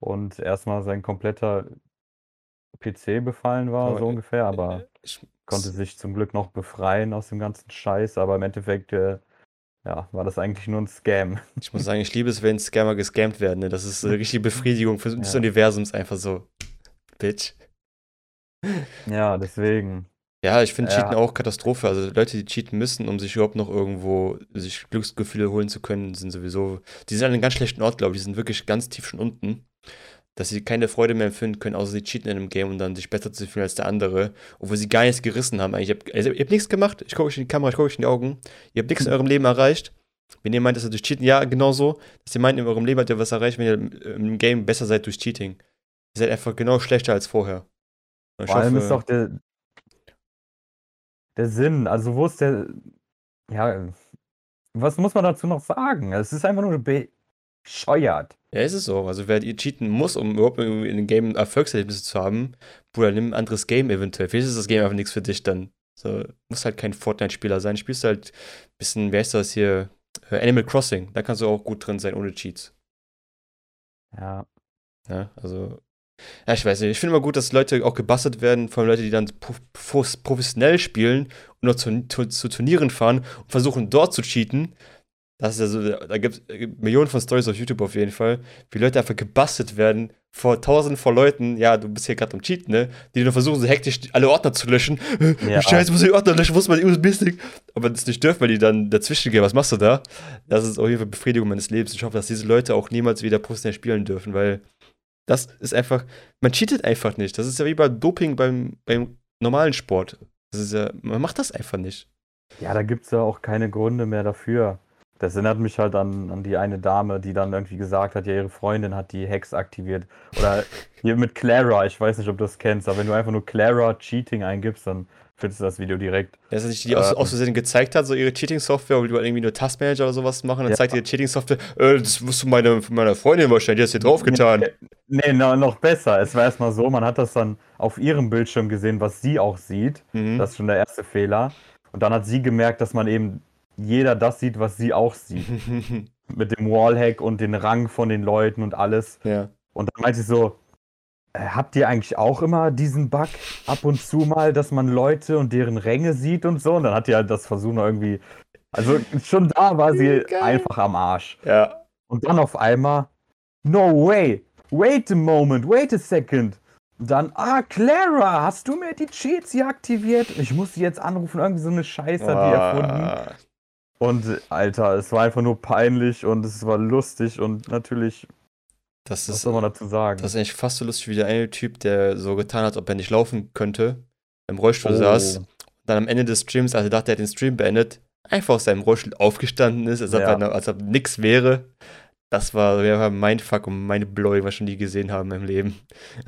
und erstmal sein kompletter PC befallen war, aber, so ungefähr, aber äh, ich, konnte sich zum Glück noch befreien aus dem ganzen Scheiß, aber im Endeffekt äh, ja, war das eigentlich nur ein Scam. Ich muss sagen, ich liebe es, wenn Scammer gescammt werden. Ne? Das ist eine richtige Befriedigung für, ja. des Universums, einfach so. Bitch. Ja, deswegen. Ja, ich finde ja. Cheaten auch Katastrophe. Also Leute, die cheaten müssen, um sich überhaupt noch irgendwo sich Glücksgefühle holen zu können, sind sowieso. Die sind an einem ganz schlechten Ort, glaube ich. Die sind wirklich ganz tief schon unten. Dass sie keine Freude mehr empfinden können, außer sie cheaten in einem Game und dann sich besser zu fühlen als der andere. Obwohl sie gar nichts gerissen haben. Eigentlich, ihr habt, nichts gemacht. Ich gucke euch in die Kamera, ich gucke euch in die Augen. Ihr habt nichts in eurem Leben erreicht. Wenn ihr meint, dass ihr durch Cheaten, ja, genau so. Dass ihr meint, in eurem Leben habt ihr was erreicht, wenn ihr im Game besser seid durch Cheating. Ihr seid einfach genau schlechter als vorher. Vor allem ist doch der, der Sinn. Also, wo ist der. Ja, was muss man dazu noch sagen? Es ist einfach nur bescheuert. Ja, ist es so. Also, wer cheaten muss, um überhaupt in dem Game Erfolgserlebnisse zu haben, Bruder, nimm ein anderes Game eventuell. Vielleicht ist das Game einfach nichts für dich dann. So, muss halt kein Fortnite-Spieler sein. Spielst halt ein bisschen, wer ist das hier? Äh, Animal Crossing. Da kannst du auch gut drin sein, ohne Cheats. Ja. Ja, also ja, ich weiß nicht. Ich finde immer gut, dass Leute auch gebastelt werden, vor allem Leute, die dann professionell spielen und noch zu, zu, zu, Turnieren fahren und versuchen dort zu cheaten. Das ist ja so, da gibt es Millionen von Stories auf YouTube auf jeden Fall, wie Leute einfach gebastelt werden vor tausenden von Leuten. Ja, du bist hier gerade am Cheaten, ne? Die nur versuchen, so hektisch alle Ordner zu löschen. Ja. Scheiße, muss ich Ordner löschen, muss man USB-Stick. Aber das nicht dürfen, weil die dann dazwischen gehen. Was machst du da? Das ist auf jeden Fall Befriedigung meines Lebens. Ich hoffe, dass diese Leute auch niemals wieder professionell spielen dürfen, weil das ist einfach, man cheatet einfach nicht. Das ist ja wie bei Doping beim, beim normalen Sport. Das ist ja, man macht das einfach nicht. Ja, da gibt es ja auch keine Gründe mehr dafür. Das erinnert mich halt an, an die eine Dame, die dann irgendwie gesagt hat, ja, ihre Freundin hat die Hex aktiviert. Oder hier mit Clara, ich weiß nicht, ob du das kennst, aber wenn du einfach nur Clara Cheating eingibst, dann findest du das Video direkt. Dass sich die ähm, aus Versehen gezeigt hat, so ihre Cheating-Software, weil du irgendwie nur Taskmanager oder sowas machen, dann ja. zeigt die Cheating-Software, äh, das musst du meine, von meiner Freundin wahrscheinlich, die hast hier draufgetan. Nee, nee, no, noch besser. Es war erstmal so, man hat das dann auf ihrem Bildschirm gesehen, was sie auch sieht. Mhm. Das ist schon der erste Fehler. Und dann hat sie gemerkt, dass man eben jeder das sieht, was sie auch sieht. Mit dem Wallhack und den Rang von den Leuten und alles. Ja. Und dann meinte sie so, Äh, Habt ihr eigentlich auch immer diesen Bug ab und zu mal, dass man Leute und deren Ränge sieht und so? Und dann hat die halt das versucht noch irgendwie. Also schon da war sie Geil. einfach am Arsch. Ja. Und dann auf einmal, no way, wait a moment, wait a second. Dann, ah, Clara, hast du mir die Cheats hier aktiviert? Ich muss sie jetzt anrufen, irgendwie so eine Scheiße hat die erfunden. Und Alter, es war einfach nur peinlich und es war lustig und natürlich, das was ist, soll man dazu sagen? das ist eigentlich fast so lustig wie der eine Typ, der so getan hat, ob er nicht laufen könnte, im Rollstuhl Oh. saß. Dann am Ende des Streams, als er dachte, er hat den Stream beendet, einfach aus seinem Rollstuhl aufgestanden ist, als ob, Ja. er, als ob nichts wäre. Das war, mein Fuck und meine Blow, was ich schon nie gesehen habe in meinem Leben.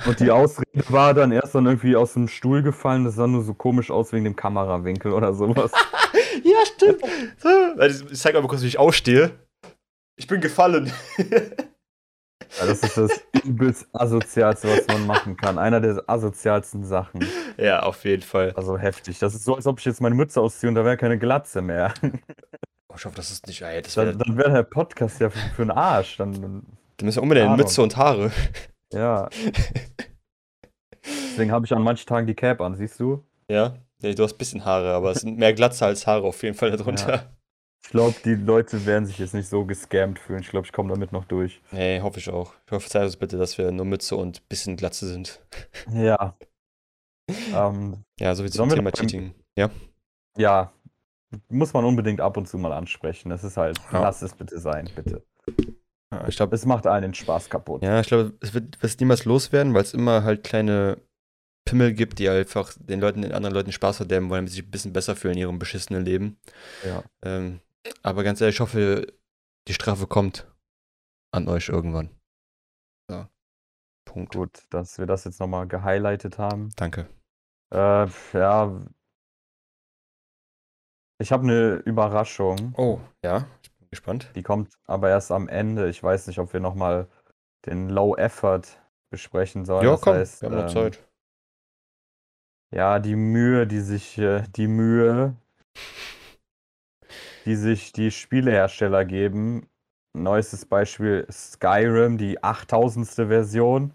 Und die Ausrede war dann erst dann irgendwie aus dem Stuhl gefallen, das sah nur so komisch aus wegen dem Kamerawinkel oder sowas. Ja, stimmt. So, ich zeig mal kurz, wie ich aufstehe. Ich bin gefallen. Ja, das ist das übelst asozialste, was man machen kann. Einer der asozialsten Sachen. ja, auf jeden Fall. Also heftig. Das ist so, als ob ich jetzt meine Mütze ausziehe und da wäre keine Glatze mehr. Oh, ich hoffe, das ist nicht, ey, das wär, Dann, dann wäre der Podcast ja für, für einen Arsch. Dann, dann, da müssen wir unbedingt Ahnung. Mütze und Haare. ja. Deswegen habe ich an manchen Tagen die Cap an, siehst du? Ja, ja du hast ein bisschen Haare, aber es sind mehr Glatze als Haare auf jeden Fall darunter. Ich glaube, die Leute werden sich jetzt nicht so gescammt fühlen. Ich glaube, ich komme damit noch durch. Nee, hoffe ich auch. Ich hoffe, zeig uns bitte, dass wir nur Mütze und ein bisschen Glatze sind. Ja. ähm, Ja, so wie zum Thema Cheating. Ja. ja. Muss man unbedingt ab und zu mal ansprechen. Das ist halt, Ja. lass es bitte sein, bitte. Ja, Ich glaube, Es macht einen den Spaß kaputt. ja, ich glaube, es wird es niemals loswerden, weil es immer halt kleine Pimmel gibt, die einfach den Leuten, den anderen Leuten Spaß verderben wollen, damit sie sich ein bisschen besser fühlen in ihrem beschissenen Leben. Ja. Ähm, aber ganz ehrlich, ich hoffe, die Strafe kommt an euch irgendwann. So. Punkt. Gut, dass wir das jetzt nochmal gehighlightet haben. Danke. Äh, ja. Ich habe eine Überraschung. Oh, ja, ich bin gespannt. Die kommt aber erst am Ende. Ich weiß nicht, ob wir nochmal den Low Effort besprechen sollen. ja, Das komm, heißt, wir haben noch ähm, Zeit. Ja, die Mühe, die sich, äh, die Mühe, die sich die Spielehersteller geben. Neuestes Beispiel Skyrim, die 8000. Version.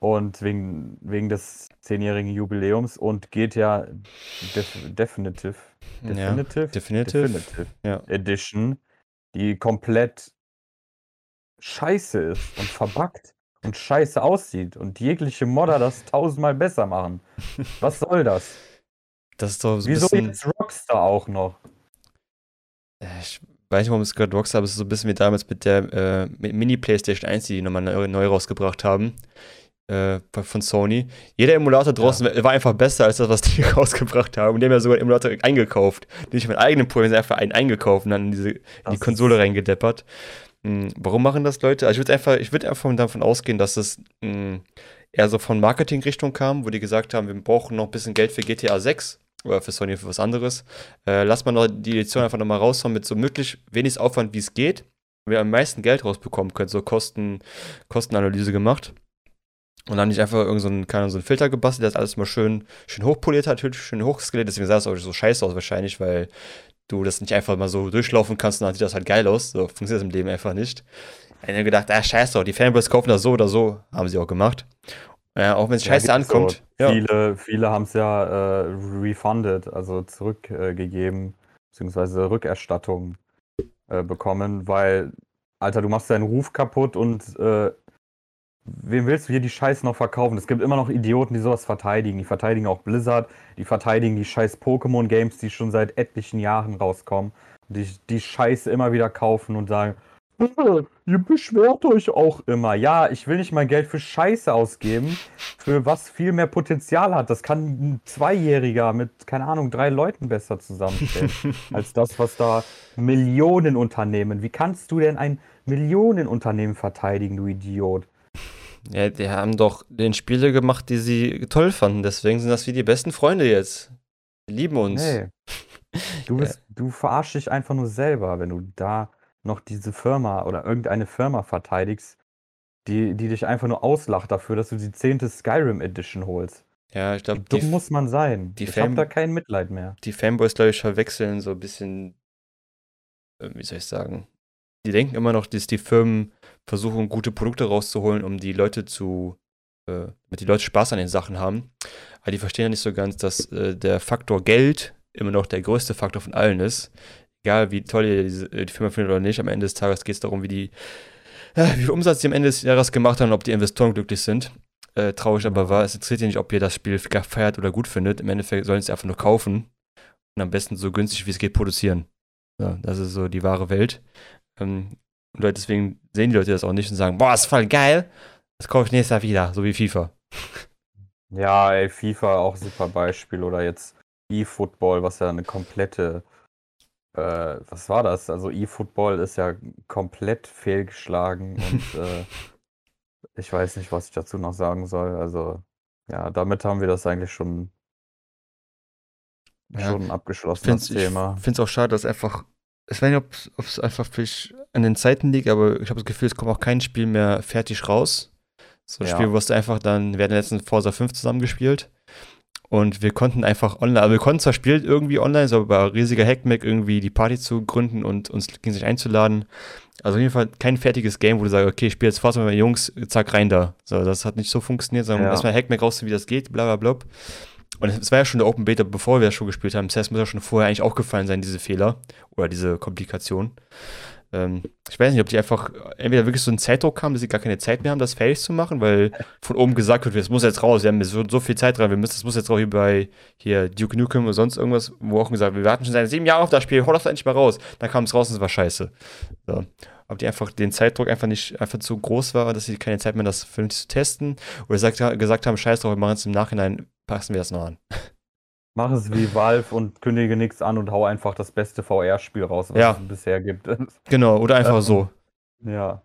Und wegen, wegen des 10-jährigen Jubiläums und GTA Def Definitive, Ja, Definitive, Definitive. Definitive Ja. Edition, die komplett scheiße ist und verbuggt und scheiße aussieht und jegliche Modder das tausendmal besser machen. Was soll das? Das ist doch so ein Wieso bisschen. jetzt Rockstar auch noch? Äh, Ich weiß nicht, warum es gerade Rockstar, aber es ist so ein bisschen wie damals mit der äh, Mini-PlayStation 1, die die nochmal neu, neu rausgebracht haben. Äh, von Sony. Jeder Emulator draußen war- war einfach besser als das, was die rausgebracht haben. Und die haben ja sogar einen Emulator eingekauft. Nicht mit eigenen sondern einfach einen eingekauft und dann in, diese, in die Konsole reingedeppert. Hm, warum machen das Leute? Also ich würde einfach, ich würde einfach davon ausgehen, dass es hm, eher so von Marketing-Richtung kam, wo die gesagt haben, wir brauchen noch ein bisschen Geld für GTA 6 oder für Sony für was anderes. Äh, lass mal noch die Edition einfach nochmal raushauen mit so möglichst wenig Aufwand, wie es geht. Wir am meisten Geld rausbekommen können, so Kosten, Kostenanalyse gemacht. Und dann nicht einfach irgend so einen, so einen Filter gebastelt, der das alles mal schön, schön hochpoliert hat, schön hochskaliert. Deswegen sah es auch so scheiße aus wahrscheinlich, weil du das nicht einfach mal so durchlaufen kannst und dann sieht das halt geil aus. So funktioniert das im Leben einfach nicht. Ich habe gedacht, ah, scheiße doch, die Fanboys kaufen das so oder so. Haben sie auch gemacht. Ja, auch wenn es Ja, scheiße gibt's ankommt. so. Ja. Viele, viele haben es ja äh, refunded, also zurückgegeben, beziehungsweise Rückerstattung äh, bekommen, weil, Alter, du machst deinen Ruf kaputt und äh, wem willst du hier die Scheiße noch verkaufen? Es gibt immer noch Idioten, die sowas verteidigen. Die verteidigen auch Blizzard, die verteidigen die scheiß Pokémon-Games, die schon seit etlichen Jahren rauskommen. Die, die Scheiße immer wieder kaufen und sagen, "Äh, ihr beschwert euch auch immer. Ja, ich will nicht mein Geld für Scheiße ausgeben, für was viel mehr Potenzial hat. Das kann ein Zweijähriger mit, keine Ahnung, drei Leuten besser zusammenstellen, als das, was da Millionenunternehmen. Wie kannst du denn ein Millionenunternehmen verteidigen, du Idiot? Ja, die haben doch den Spiele gemacht, die sie toll fanden. Deswegen sind das wie die besten Freunde jetzt. Die lieben uns. Nee. Du, bist, du verarschst dich einfach nur selber, wenn du da noch diese Firma oder irgendeine Firma verteidigst, die, die dich einfach nur auslacht dafür, dass du die zehnte Skyrim Edition holst. Ja, ich glaube, dumm muss man sein? die ich hab Fan- da kein Mitleid mehr. die Fanboys, glaube ich, verwechseln so ein bisschen, äh, wie soll ich sagen, die denken immer noch, dass die Firmen versuchen, gute Produkte rauszuholen, um die Leute zu äh, damit die Leute Spaß an den Sachen haben. Aber die verstehen ja nicht so ganz, dass äh, der Faktor Geld immer noch der größte Faktor von allen ist. Egal wie toll ihr diese, äh, die Firma findet oder nicht, am Ende des Tages geht es darum, wie die, äh, wie viel Umsatz die am Ende des Jahres gemacht haben ob die Investoren glücklich sind. Äh, traurig aber war, es interessiert ihr nicht, ob ihr das Spiel feiert oder gut findet. Im Endeffekt sollen sie einfach nur kaufen und am besten so günstig wie es geht produzieren. Ja, das ist so die wahre Welt. Ähm, deswegen sehen die Leute das auch nicht und sagen, boah, ist voll geil, das kaufe ich nächstes Jahr wieder, so wie FIFA. Ja, ey, FIFA auch super Beispiel. Oder jetzt eFootball, was ja eine komplette, äh, was war das? Also eFootball ist ja komplett fehlgeschlagen und äh, ich weiß nicht, was ich dazu noch sagen soll. Also ja, damit haben wir das eigentlich schon, Ja, schon abgeschlossen, das Find's, ich Thema. finde es auch schade, dass einfach, ich weiß nicht, ob es einfach vielleicht an den Zeiten liegt, aber ich habe das Gefühl, es kommt auch kein Spiel mehr fertig raus. So ein Ja. Spiel, wo es einfach dann, wir hatten letztens Forza 5 zusammengespielt und wir konnten einfach online, also wir konnten zwar spielen irgendwie online, so bei riesiger Hackmack irgendwie die Party zu gründen und uns gegenseitig einzuladen. Also auf jeden Fall kein fertiges Game, wo du sagst, okay, ich spiele jetzt Forza mit meinen Jungs, zack, rein da. So, das hat nicht so funktioniert, sondern Ja. erstmal Hackmack rausfinden, wie das geht, bla bla bla. Und es war ja schon der Open Beta, bevor wir das schon gespielt haben. Das heißt, es muss ja schon vorher eigentlich aufgefallen sein, diese Fehler oder diese Komplikation. Ähm, ich weiß nicht, ob die einfach entweder wirklich so einen Zeitdruck haben, dass sie gar keine Zeit mehr haben, das fertig zu machen, weil von oben gesagt wird, es muss jetzt raus, wir haben so, so viel Zeit dran, wir müssen, das muss jetzt auch hier bei hier Duke Nukem oder sonst irgendwas, wo auch gesagt wird, wir warten schon seit sieben Jahren auf das Spiel, hol das endlich mal raus. Dann kam es raus und es war scheiße. So. Ob die einfach den Zeitdruck einfach nicht einfach zu groß war, dass sie keine Zeit mehr das vernünftig zu testen oder sagt, gesagt haben, scheiß drauf, wir machen es im Nachhinein, passen wir das noch an. Mach es wie Valve und kündige nichts an und hau einfach das beste VR-Spiel raus, was Ja. es bisher gibt. Genau, oder einfach Ähm, so. Ja.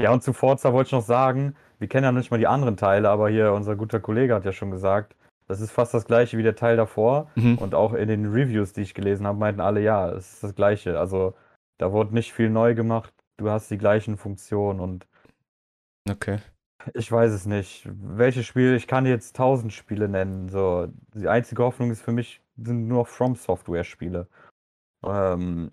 Ja, und zu Forza wollte ich noch sagen, wir kennen ja nicht mal die anderen Teile, aber hier unser guter Kollege hat ja schon gesagt, das ist fast das gleiche wie der Teil davor. Mhm. Und auch in den Reviews, die ich gelesen habe, meinten alle, ja, es ist das gleiche. Also da wurde nicht viel neu gemacht, du hast die gleichen Funktionen und Okay. ich weiß es nicht. Welches Spiel, ich kann jetzt tausend Spiele nennen. So, die einzige Hoffnung ist für mich, sind nur From Software-Spiele. Ähm,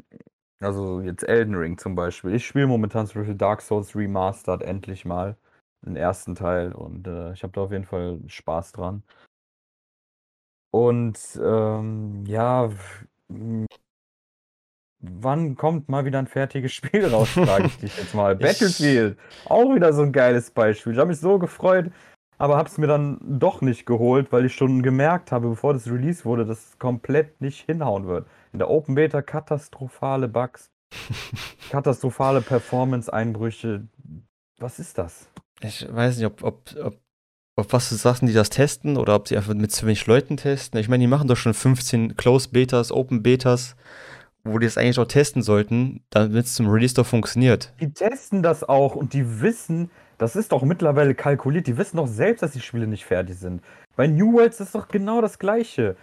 also jetzt Elden Ring zum Beispiel. Ich spiele momentan zum Beispiel Dark Souls Remastered endlich mal. Den ersten Teil und äh, ich habe da auf jeden Fall Spaß dran. Und ähm, ja, wann kommt mal wieder ein fertiges Spiel raus, frage ich dich jetzt mal. Battlefield, auch wieder so ein geiles Beispiel. Ich habe mich so gefreut, aber habe es mir dann doch nicht geholt, weil ich schon gemerkt habe, bevor das Release wurde, dass es komplett nicht hinhauen wird. In der Open Beta katastrophale Bugs, katastrophale Performance-Einbrüche. Was ist das? Ich weiß nicht, ob, ob, ob, ob was du sagst, die das testen oder ob sie einfach mit zu wenig Leuten testen. Ich meine, die machen doch schon 15 Closed Betas, Open Betas, wo die es eigentlich auch testen sollten, damit es zum Release doch funktioniert. Die testen das auch und die wissen, das ist doch mittlerweile kalkuliert, die wissen doch selbst, dass die Spiele nicht fertig sind. Bei New Worlds ist doch genau das Gleiche.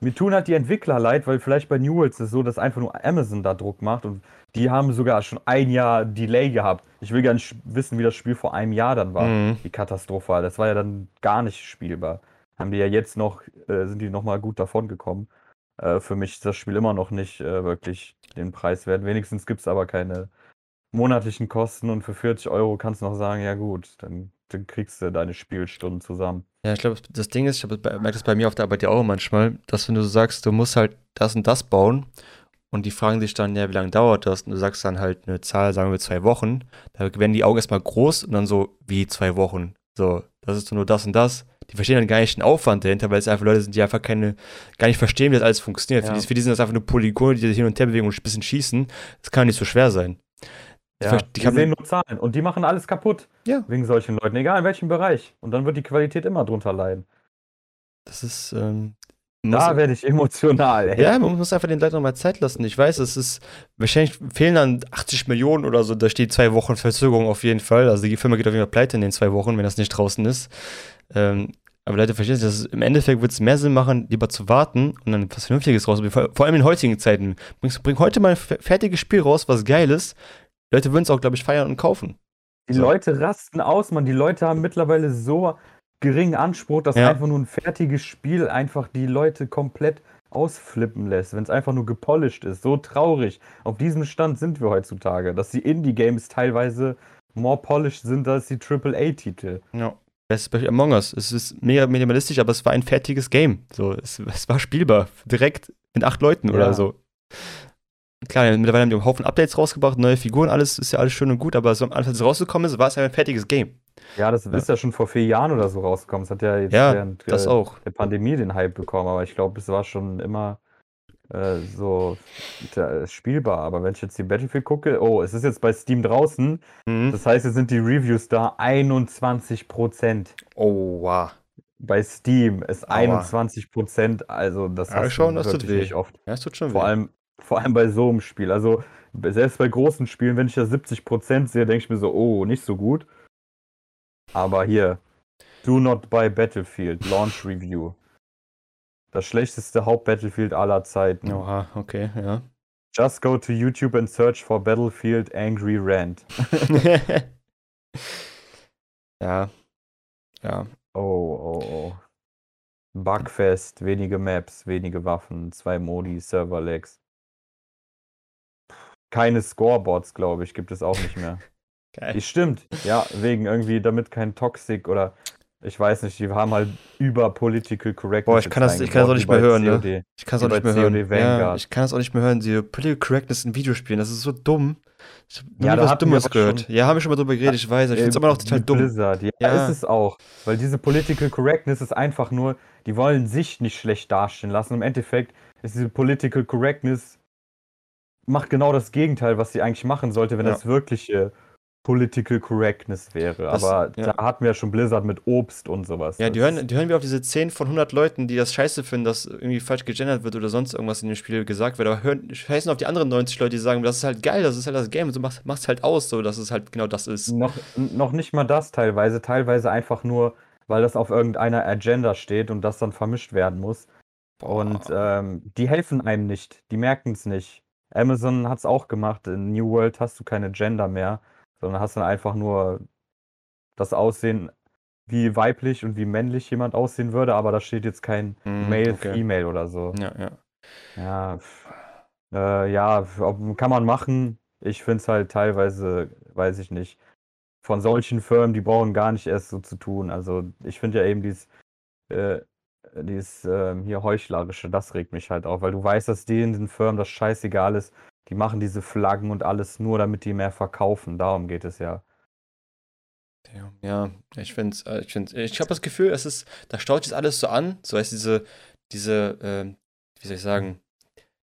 Mir tun halt die Entwickler leid, weil vielleicht bei New Worlds ist es so, dass einfach nur Amazon da Druck macht und die haben sogar schon ein Jahr Delay gehabt. Ich will gar nicht wissen, wie das Spiel vor einem Jahr dann war. Mhm. Wie katastrophal. Das war ja dann gar nicht spielbar. Haben die ja jetzt noch, äh, sind die nochmal gut davon gekommen. Äh, für mich ist das Spiel immer noch nicht äh, wirklich den Preis wert. Wenigstens gibt es aber keine monatlichen Kosten und für 40 Euro kannst du noch sagen, ja gut, dann, dann kriegst du deine Spielstunden zusammen. Ja, ich glaube, das Ding ist, ich merke das bei mir auf der Arbeit ja auch manchmal, dass wenn du sagst, du musst halt das und das bauen und die fragen sich dann, ja, wie lange dauert das? Und du sagst dann halt eine Zahl, sagen wir zwei Wochen, da werden die Augen erstmal groß und dann so, wie zwei Wochen? So, das ist nur das und das. Die verstehen dann gar nicht den Aufwand dahinter, weil es einfach Leute sind, die einfach keine, gar nicht verstehen, wie das alles funktioniert. Für, Ja. die, für die sind das einfach nur Polygone, die hin und her bewegen und ein bisschen schießen. Das kann nicht so schwer sein. Die Ja, die die, sehen nur Zahlen und die machen alles kaputt. Ja. Wegen solchen Leuten, egal in welchem Bereich. Und dann wird die Qualität immer drunter leiden. Das ist, ähm, Da werde ich emotional, ey. Ja, man muss einfach den Leuten noch mal Zeit lassen. Ich weiß, es ist, wahrscheinlich fehlen dann 80 Millionen oder so, da steht zwei Wochen Verzögerung auf jeden Fall. Also die Firma geht auf jeden Fall pleite in den zwei Wochen, wenn das nicht draußen ist. Ähm, aber Leute verstehen, dass im Endeffekt wird es mehr Sinn machen, lieber zu warten und dann was Vernünftiges raus. Vor, vor allem in heutigen Zeiten. Bring, bring heute mal ein fe- fertiges Spiel raus, was geil ist. Leute würden es auch, glaube ich, feiern und kaufen. Die So. Leute rasten aus, man. Die Leute haben mittlerweile so geringen Anspruch, dass Ja. einfach nur ein fertiges Spiel einfach die Leute komplett ausflippen lässt, wenn es einfach nur gepolished ist. So traurig. Auf diesem Stand sind wir heutzutage, dass die Indie-Games teilweise more polished sind als die AAA-Titel. Ja. Das ist bei Among Us. Es ist mega minimalistisch, aber es war ein fertiges Game. So, es, es war spielbar. Direkt mit acht Leuten Ja. oder so. Klar, mittlerweile haben die einen Haufen Updates rausgebracht, neue Figuren, alles ist ja alles schön und gut, aber so am Anfang, als es rausgekommen ist, war es ja ein fertiges Game. Ja, das ist ja schon vor vier Jahren oder so rausgekommen. Es hat ja jetzt Ja, während Das äh, auch. der Pandemie den Hype bekommen, aber ich glaube, es war schon immer äh, so äh, spielbar. Aber wenn ich jetzt die Battlefield gucke, oh, es ist jetzt bei Steam draußen. Mhm. Das heißt, jetzt sind die Reviews da 21%. Oh, wow. Bei Steam ist Aua. 21%, also das Ja, hast schon, du das tut wirklich weh. nicht oft. Ja, es tut schon Vor weh. allem, vor allem bei so einem Spiel. Also selbst bei großen Spielen, wenn ich da 70% sehe, denke ich mir so, oh, nicht so gut. Aber hier, Do Not Buy Battlefield, Launch Review. Das schlechteste Haupt-Battlefield aller Zeiten. Oha, okay, ja. Just go to YouTube and search for Battlefield Angry Rant. ja. Ja. Oh, oh, oh. Bugfest, wenige Maps, wenige Waffen, zwei Modi, Server-Lags. Keine Scoreboards, glaube ich, gibt es auch nicht mehr. Geil. Die stimmt, ja, wegen irgendwie, damit kein Toxic oder ich weiß nicht, die haben halt über Political Correctness. Boah, ich kann das- ich kann das auch nicht wie mehr hören, ne? COD. Ich kann es auch nicht mehr hören. Ja, ich kann es auch nicht mehr hören, diese Political Correctness in Videospielen. Das ist so dumm. Ich habe Ja, was Dummes gehört. schon- Ja, haben wir schon mal drüber geredet, ich weiß. Ich finde es Äh, immer noch total dumm. Blizzard, ja, Ja. ist es auch. Weil diese Political Correctness ist einfach nur, die wollen sich nicht schlecht dastehen lassen. Im Endeffekt ist diese Political Correctness macht genau das Gegenteil, was sie eigentlich machen sollte, wenn Ja. das wirkliche Political Correctness wäre. Das- Aber ja. da hatten wir ja schon Blizzard mit Obst und sowas. Ja, die hören, die hören wir auf diese 10 von 100 Leuten, die das scheiße finden, dass irgendwie falsch gegendert wird oder sonst irgendwas in dem Spiel gesagt wird. Aber hören, scheißen auf die anderen 90 Leute, die sagen, das ist halt geil, das ist halt das Game. So macht es halt aus, so dass es halt genau das ist. Noch, noch nicht mal das teilweise, teilweise einfach nur, weil das auf irgendeiner Agenda steht und das dann vermischt werden muss. Und ähm, die helfen einem nicht, die merken es nicht. Amazon hat es auch gemacht, in New World hast du keine Gender mehr, sondern hast dann einfach nur das Aussehen, wie weiblich und wie männlich jemand aussehen würde, aber da steht jetzt kein Hm, Male, okay. Female oder so. Ja, ja. Ja, äh, ja, kann man machen. Ich finde es halt teilweise, weiß ich nicht, von solchen Firmen, die brauchen gar nicht erst so zu tun. Also ich finde ja eben dieses, äh, dieses ähm, hier Heuchlerische, das regt mich halt auf, weil du weißt, dass denen, den Firmen das scheißegal ist. Die machen diese Flaggen und alles nur, damit die mehr verkaufen. Darum geht es ja. Ja, ich finde ich find, ich habe das Gefühl, es ist, da staut sich alles so an, so heißt diese, diese, ähm, wie soll ich sagen,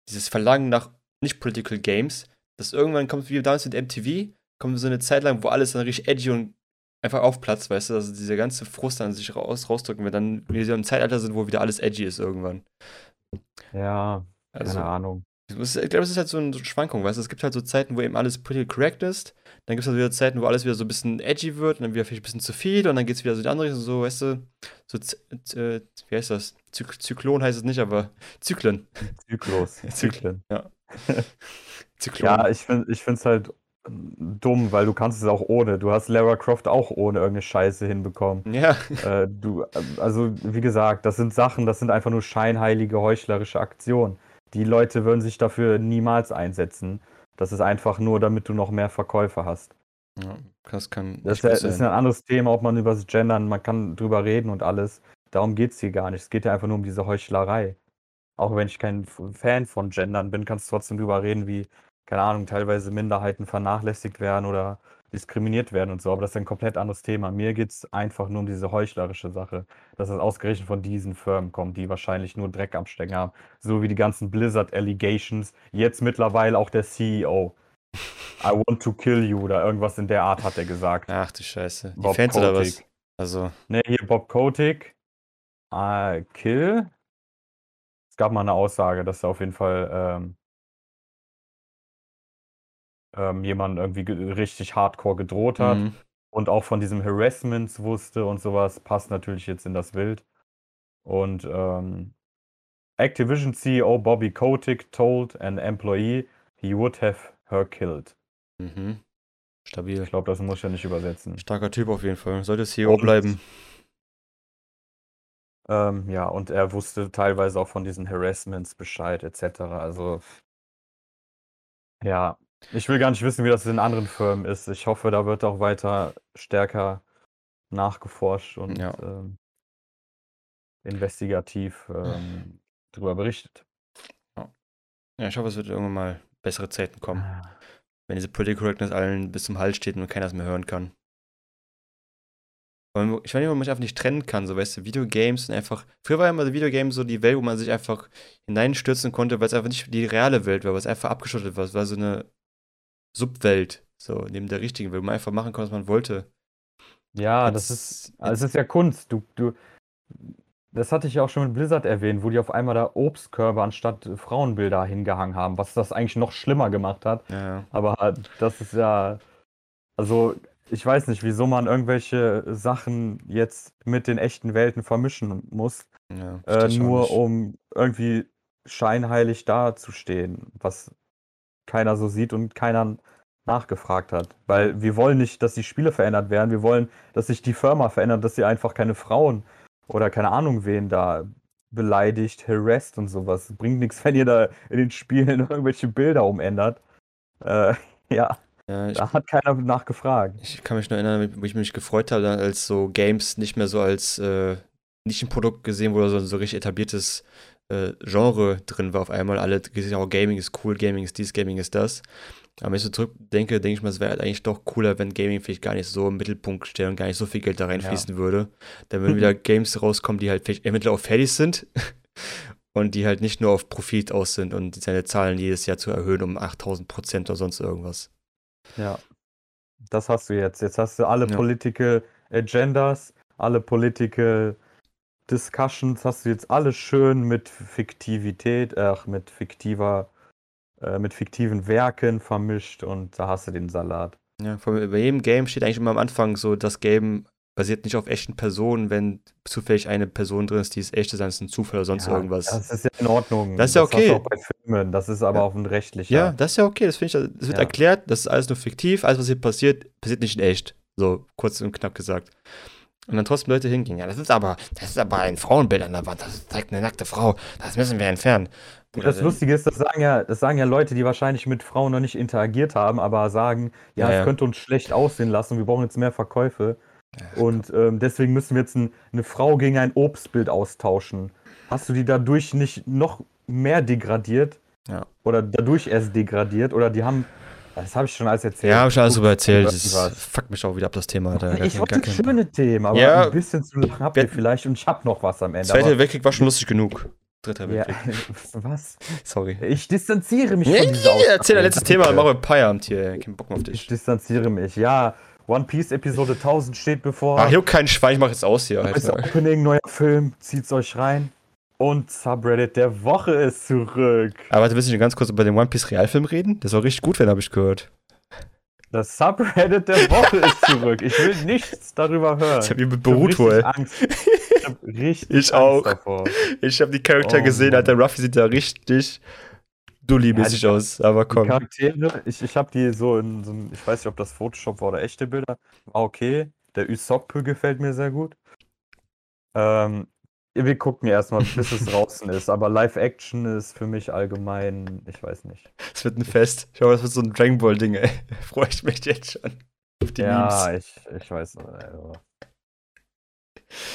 dieses Verlangen nach nicht Political Games, dass irgendwann kommt, wie damals mit MTV, kommt so eine Zeit lang, wo alles dann richtig edgy und einfach aufplatzt, weißt du, also dieser ganze Frust dann sich raus, rausdrücken, wenn dann wir wieder im Zeitalter sind, wo wieder alles edgy ist irgendwann. Ja, Also, keine Ahnung. Ich glaube, es ist halt so eine Schwankung, weißt du, es gibt halt so Zeiten, wo eben alles political correct ist, dann gibt es halt wieder Zeiten, wo alles wieder so ein bisschen edgy wird und dann wieder vielleicht ein bisschen zu viel und dann geht es wieder so in die andere Richtung, so, weißt du, so, äh, wie heißt das? Zyk Zyklon heißt es nicht, aber Zyklen. Zyklus. Zyklen. Zyklen. Zyklon. Ja, ich finde ich es halt mm, dumm, weil du kannst es auch ohne. Du hast Lara Croft auch ohne irgendeine Scheiße hinbekommen. ja. äh, du, also wie gesagt, das sind Sachen, das sind einfach nur scheinheilige, heuchlerische Aktionen. Die Leute würden sich dafür niemals einsetzen. Das ist einfach nur, damit du noch mehr Verkäufer hast. ja, das kann Das, ist ist ein anderes Thema, ob man über das Gendern, man kann drüber reden und alles. Darum geht es hier gar nicht. Es geht ja einfach nur um diese Heuchlerei. Auch wenn ich kein Fan von Gendern bin, kannst du trotzdem drüber reden, wie, keine Ahnung, teilweise Minderheiten vernachlässigt werden oder diskriminiert werden und so. Aber das ist ein komplett anderes Thema. Mir geht es einfach nur um diese heuchlerische Sache, dass es ausgerechnet von diesen Firmen kommt, die wahrscheinlich nur Dreck am Stecken haben. So wie die ganzen Blizzard-Allegations. Jetzt mittlerweile auch der CEO. I want to kill you oder irgendwas in der Art hat er gesagt. Ach du Scheiße. Die Bob Fans oder was? Kotick. Also, Ne, hier Bob Kotick. Äh, Kill. Es gab mal eine Aussage, dass er auf jeden Fall ähm, ähm, jemanden irgendwie ge- richtig hardcore gedroht hat mhm. und auch von diesem Harassments wusste und sowas. Passt natürlich jetzt in das Bild. Und ähm, Activision CEO Bobby Kotick told an employee he would have her killed. Mhm. Stabil. Ich glaube, das muss ich ja nicht übersetzen. Starker Typ auf jeden Fall. Sollte CEO Und- bleiben. Ähm, ja, und er wusste teilweise auch von diesen Harassments Bescheid, etc. Also, ja, ich will gar nicht wissen, wie das in anderen Firmen ist. Ich hoffe, da wird auch weiter stärker nachgeforscht und Ja. ähm, investigativ ähm, drüber berichtet. Ja, ich hoffe, es wird irgendwann mal bessere Zeiten kommen. Ah. Wenn diese Political Correctness allen bis zum Hals steht und keiner es mehr hören kann. Weil Ich weiß nicht, ob man sich einfach nicht trennen kann, so weißt du, Videogames und einfach. Früher war ja immer Videogames so die Welt, wo man sich einfach hineinstürzen konnte, weil es einfach nicht die reale Welt war, weil es einfach abgeschottet war. Es war so eine Subwelt, so neben der richtigen wo man einfach machen konnte, was man wollte. Ja, das ist, also es ist ja Kunst. Du, du, das hatte ich ja auch schon mit Blizzard erwähnt, wo die auf einmal da Obstkörbe anstatt Frauenbilder hingehangen haben, was das eigentlich noch schlimmer gemacht hat. Ja. Aber das ist ja, also ich weiß nicht, wieso man irgendwelche Sachen jetzt mit den echten Welten vermischen muss, ja äh, nur um irgendwie scheinheilig dazustehen, was keiner so sieht und keiner nachgefragt hat. Weil wir wollen nicht, dass die Spiele verändert werden, wir wollen, dass sich die Firma verändert, dass sie einfach keine Frauen oder keine Ahnung wen da beleidigt, harasst und sowas. Bringt nichts, wenn ihr da in den Spielen irgendwelche Bilder umändert. Äh, ja, Ja, ich, da hat keiner nachgefragt. ich kann mich nur erinnern, wo ich mich gefreut habe, als so Games nicht mehr so als äh, Nischenprodukt gesehen wurde, sondern so richtig etabliertes äh, Genre drin war auf einmal. Alle gesehen, auch Gaming ist cool, Gaming ist dies, Gaming ist das. Aber wenn ich so zurückdenke, denke ich mal, es wäre halt eigentlich doch cooler, wenn Gaming vielleicht gar nicht so im Mittelpunkt steht und gar nicht so viel Geld da reinfließen würde. Dann würden wieder Games rauskommen, die halt vielleicht entweder auch fertig sind und die halt nicht nur auf Profit aus sind und seine Zahlen jedes Jahr zu erhöhen um 8000 Prozent oder sonst irgendwas. Ja, das hast du jetzt. Jetzt hast du alle Ja. Political Agendas, alle Political Discussions, hast du jetzt alles schön mit Fiktivität, ach, mit fiktiver, äh, mit fiktiven Werken vermischt und da hast du den Salat. Ja, bei jedem Game steht eigentlich immer am Anfang so, das Game basiert nicht auf echten Personen, wenn zufällig eine Person drin ist, die ist echt ist, dann ist es ein Zufall oder sonst Ja, irgendwas. Das ist ja in Ordnung. Das ist ja okay. auch bei Filmen, das ist aber Ja. auch ein rechtlicher. Ja, das ist ja okay, das finde ich, das wird Ja. erklärt, das ist alles nur fiktiv, alles, was hier passiert, passiert nicht in echt. So, kurz und knapp gesagt. Und dann trotzdem Leute hingehen, ja, das ist aber, das ist aber ein Frauenbild an der Wand, das zeigt eine nackte Frau, das müssen wir entfernen. Und das Oder- Lustige ist, das sagen ja, das sagen ja Leute, die wahrscheinlich mit Frauen noch nicht interagiert haben, aber sagen, ja, Ja, es ja. könnte uns schlecht aussehen lassen, wir brauchen jetzt mehr Verkäufe. Ja, Und ähm, deswegen müssen wir jetzt ein, eine Frau gegen ein Obstbild austauschen. Hast du die dadurch nicht noch mehr degradiert? Ja. Oder dadurch erst degradiert? Oder die haben. Das habe ich schon alles erzählt. Ja, habe ich schon alles Guck, drüber erzählt. Das fuckt mich auch wieder ab, das Thema. Alter. Ich wollte schöne Themen, aber Ja. ein bisschen zu lang habt ihr vielleicht und ich habe noch was am Ende. Zweiter Weltkrieg war schon lustig genug. Dritter aber, ja, Weltkrieg. was? Sorry. Ich distanziere mich Nee, von dieser nee, erzähl dein letztes Aussage. Thema, machen wir Feierabend hier. Kein Bock mehr auf Ich dich. distanziere mich. Ja, One Piece Episode 1000 steht bevor. Ach, juck kein Schwein, ich mach jetzt aus hier. Alter. Opening, neuer Film, zieht's euch rein. Und Subreddit der Woche ist zurück. Aber warte, willst du nicht ganz kurz über den One Piece Realfilm reden? Das war richtig gut, wenn habe ich gehört. Das Subreddit der Woche ist zurück. Ich will nichts darüber hören. Ich hab ihn Ich hab beruht wohl. Angst. Ich hab richtig Ich Angst auch. davor. Ich habe die Charakter Oh, gesehen, Mann. Alter. Ruffy sieht da richtig dulli-mäßig Ja, die- aus. Aber Die komm. Charaktere, ich, ich habe die so in so einem, ich weiß nicht, ob das Photoshop war oder echte Bilder. War okay. Der Usopp gefällt mir sehr gut. Ähm, wir gucken erstmal, bis es draußen ist. Aber Live-Action ist für mich allgemein, ich weiß nicht. Es wird ein Fest. Ich hoffe, das wird so ein Dragon Ball-Ding, ey. Freue ich mich jetzt schon. Auf die ja, Memes. ich, ich weiß. Also.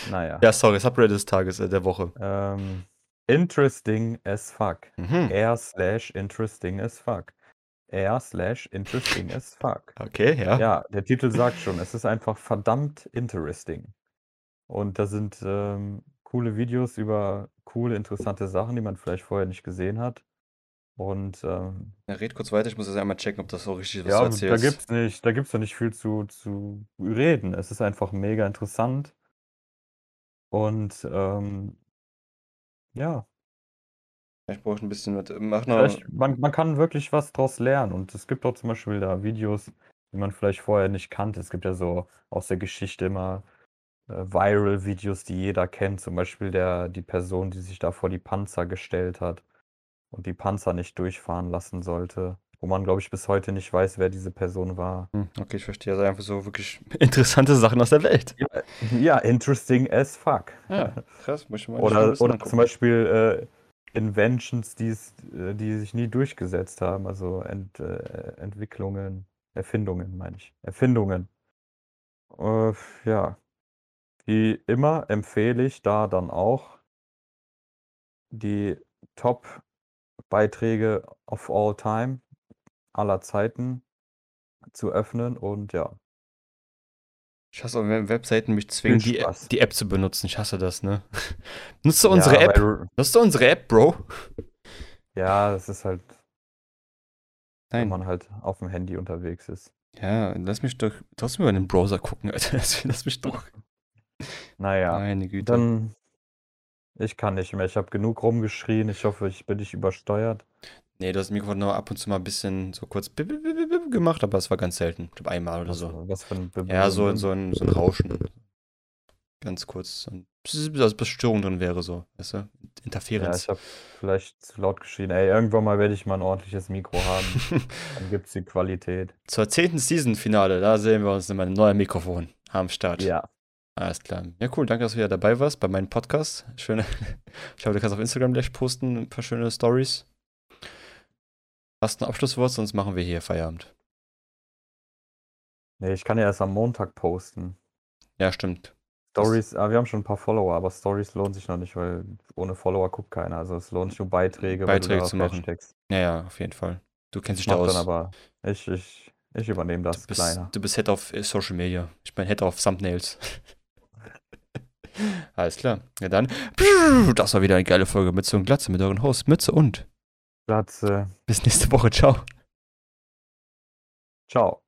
Naja. Ja, sorry, Subreddit des Tages, äh, der Woche. Ähm, interesting as fuck. Mhm. R slash interesting as fuck. R slash interesting as fuck. Okay, ja. Ja, der Titel sagt schon, es ist einfach verdammt interesting. Und da sind ähm, coole Videos über coole, interessante Sachen, die man vielleicht vorher nicht gesehen hat. Und ähm, ja red kurz weiter, ich muss jetzt einmal checken, ob das so richtig ist, was ja, du da erzählst. gibt's nicht, da gibt's doch nicht viel zu, zu reden. Es ist einfach mega interessant. Und ähm, ja, Ich brauche ein bisschen was. Mach noch. Vielleicht, man, man kann wirklich was draus lernen. Und es gibt auch zum Beispiel da Videos, die man vielleicht vorher nicht kannte. Es gibt ja so aus der Geschichte immer Viral-Videos, die jeder kennt. Zum Beispiel der, die Person, die sich da vor die Panzer gestellt hat und die Panzer nicht durchfahren lassen sollte. Wo man, glaube ich, bis heute nicht weiß, wer diese Person war. Hm, Okay, ich verstehe. Also einfach so wirklich interessante Sachen aus der Welt. Ja, ja interesting as fuck. Ja, krass, muss ich mal Oder, oder angucken. zum Beispiel äh, Inventions, die's, äh, die sich nie durchgesetzt haben. Also Ent, äh, Entwicklungen, Erfindungen, meine ich. Erfindungen. Äh, ja. Wie immer empfehle ich da dann auch die Top-Beiträge of all time aller Zeiten zu öffnen und ja. Ich hasse auch, wenn Webseiten mich zwingen, die, die App zu benutzen. Ich hasse das, ne? Nutzt du unsere ja, App? Nutzt du unsere App, Bro? Ja, das ist halt, wenn Nein. man halt auf dem Handy unterwegs ist. Ja, lass mich doch trotzdem über den Browser gucken, Alter. Lass, lass mich doch. Naja, Meine Güte. dann. Ich kann nicht mehr. Ich habe genug rumgeschrien. Ich hoffe, ich bin nicht übersteuert. Nee, du hast das Mikrofon nur ab und zu mal ein bisschen so kurz bip, bip, bip, bip gemacht, aber es war ganz selten. Ich glaube einmal oder so. was für ein Be- Ja, so, so, ein, so ein Rauschen. Ganz kurz. So ein als bis Störung drin wäre, so. Weißt du? Ja, Interferenz. ich habe vielleicht zu laut geschrien. Ey, irgendwann mal werde ich mal ein ordentliches Mikro haben. Dann gibt's die Qualität. Zur zehnten Season-Finale, da sehen wir uns in meinem neuen Mikrofon am Start. Ja. Alles klar. Ja, cool. Danke, dass du wieder dabei warst bei meinem Podcast. Schöne. Ich hoffe, du kannst auf Instagram gleich posten, ein paar schöne Stories. Hast du ein Abschlusswort, sonst machen wir hier Feierabend. Nee, ich kann ja erst am Montag posten. Ja, stimmt. Stories, ah, wir haben schon ein paar Follower, aber Stories lohnt sich noch nicht, weil ohne Follower guckt keiner. Also es lohnt sich nur Beiträge, Beiträge zu machen. Hashtags. Ja, ja, auf jeden Fall. Du kennst dich Ich da aus. dann aber, ich, ich, ich übernehme das du, bist, kleiner. du bist Head of äh, Social Media. Ich bin Head of Thumbnails. Alles klar. Ja, dann. Das war wieder eine geile Folge Mütze und Glatze mit euren Hosts Mütze und Platz, äh, bis nächste Woche. Ciao. ciao.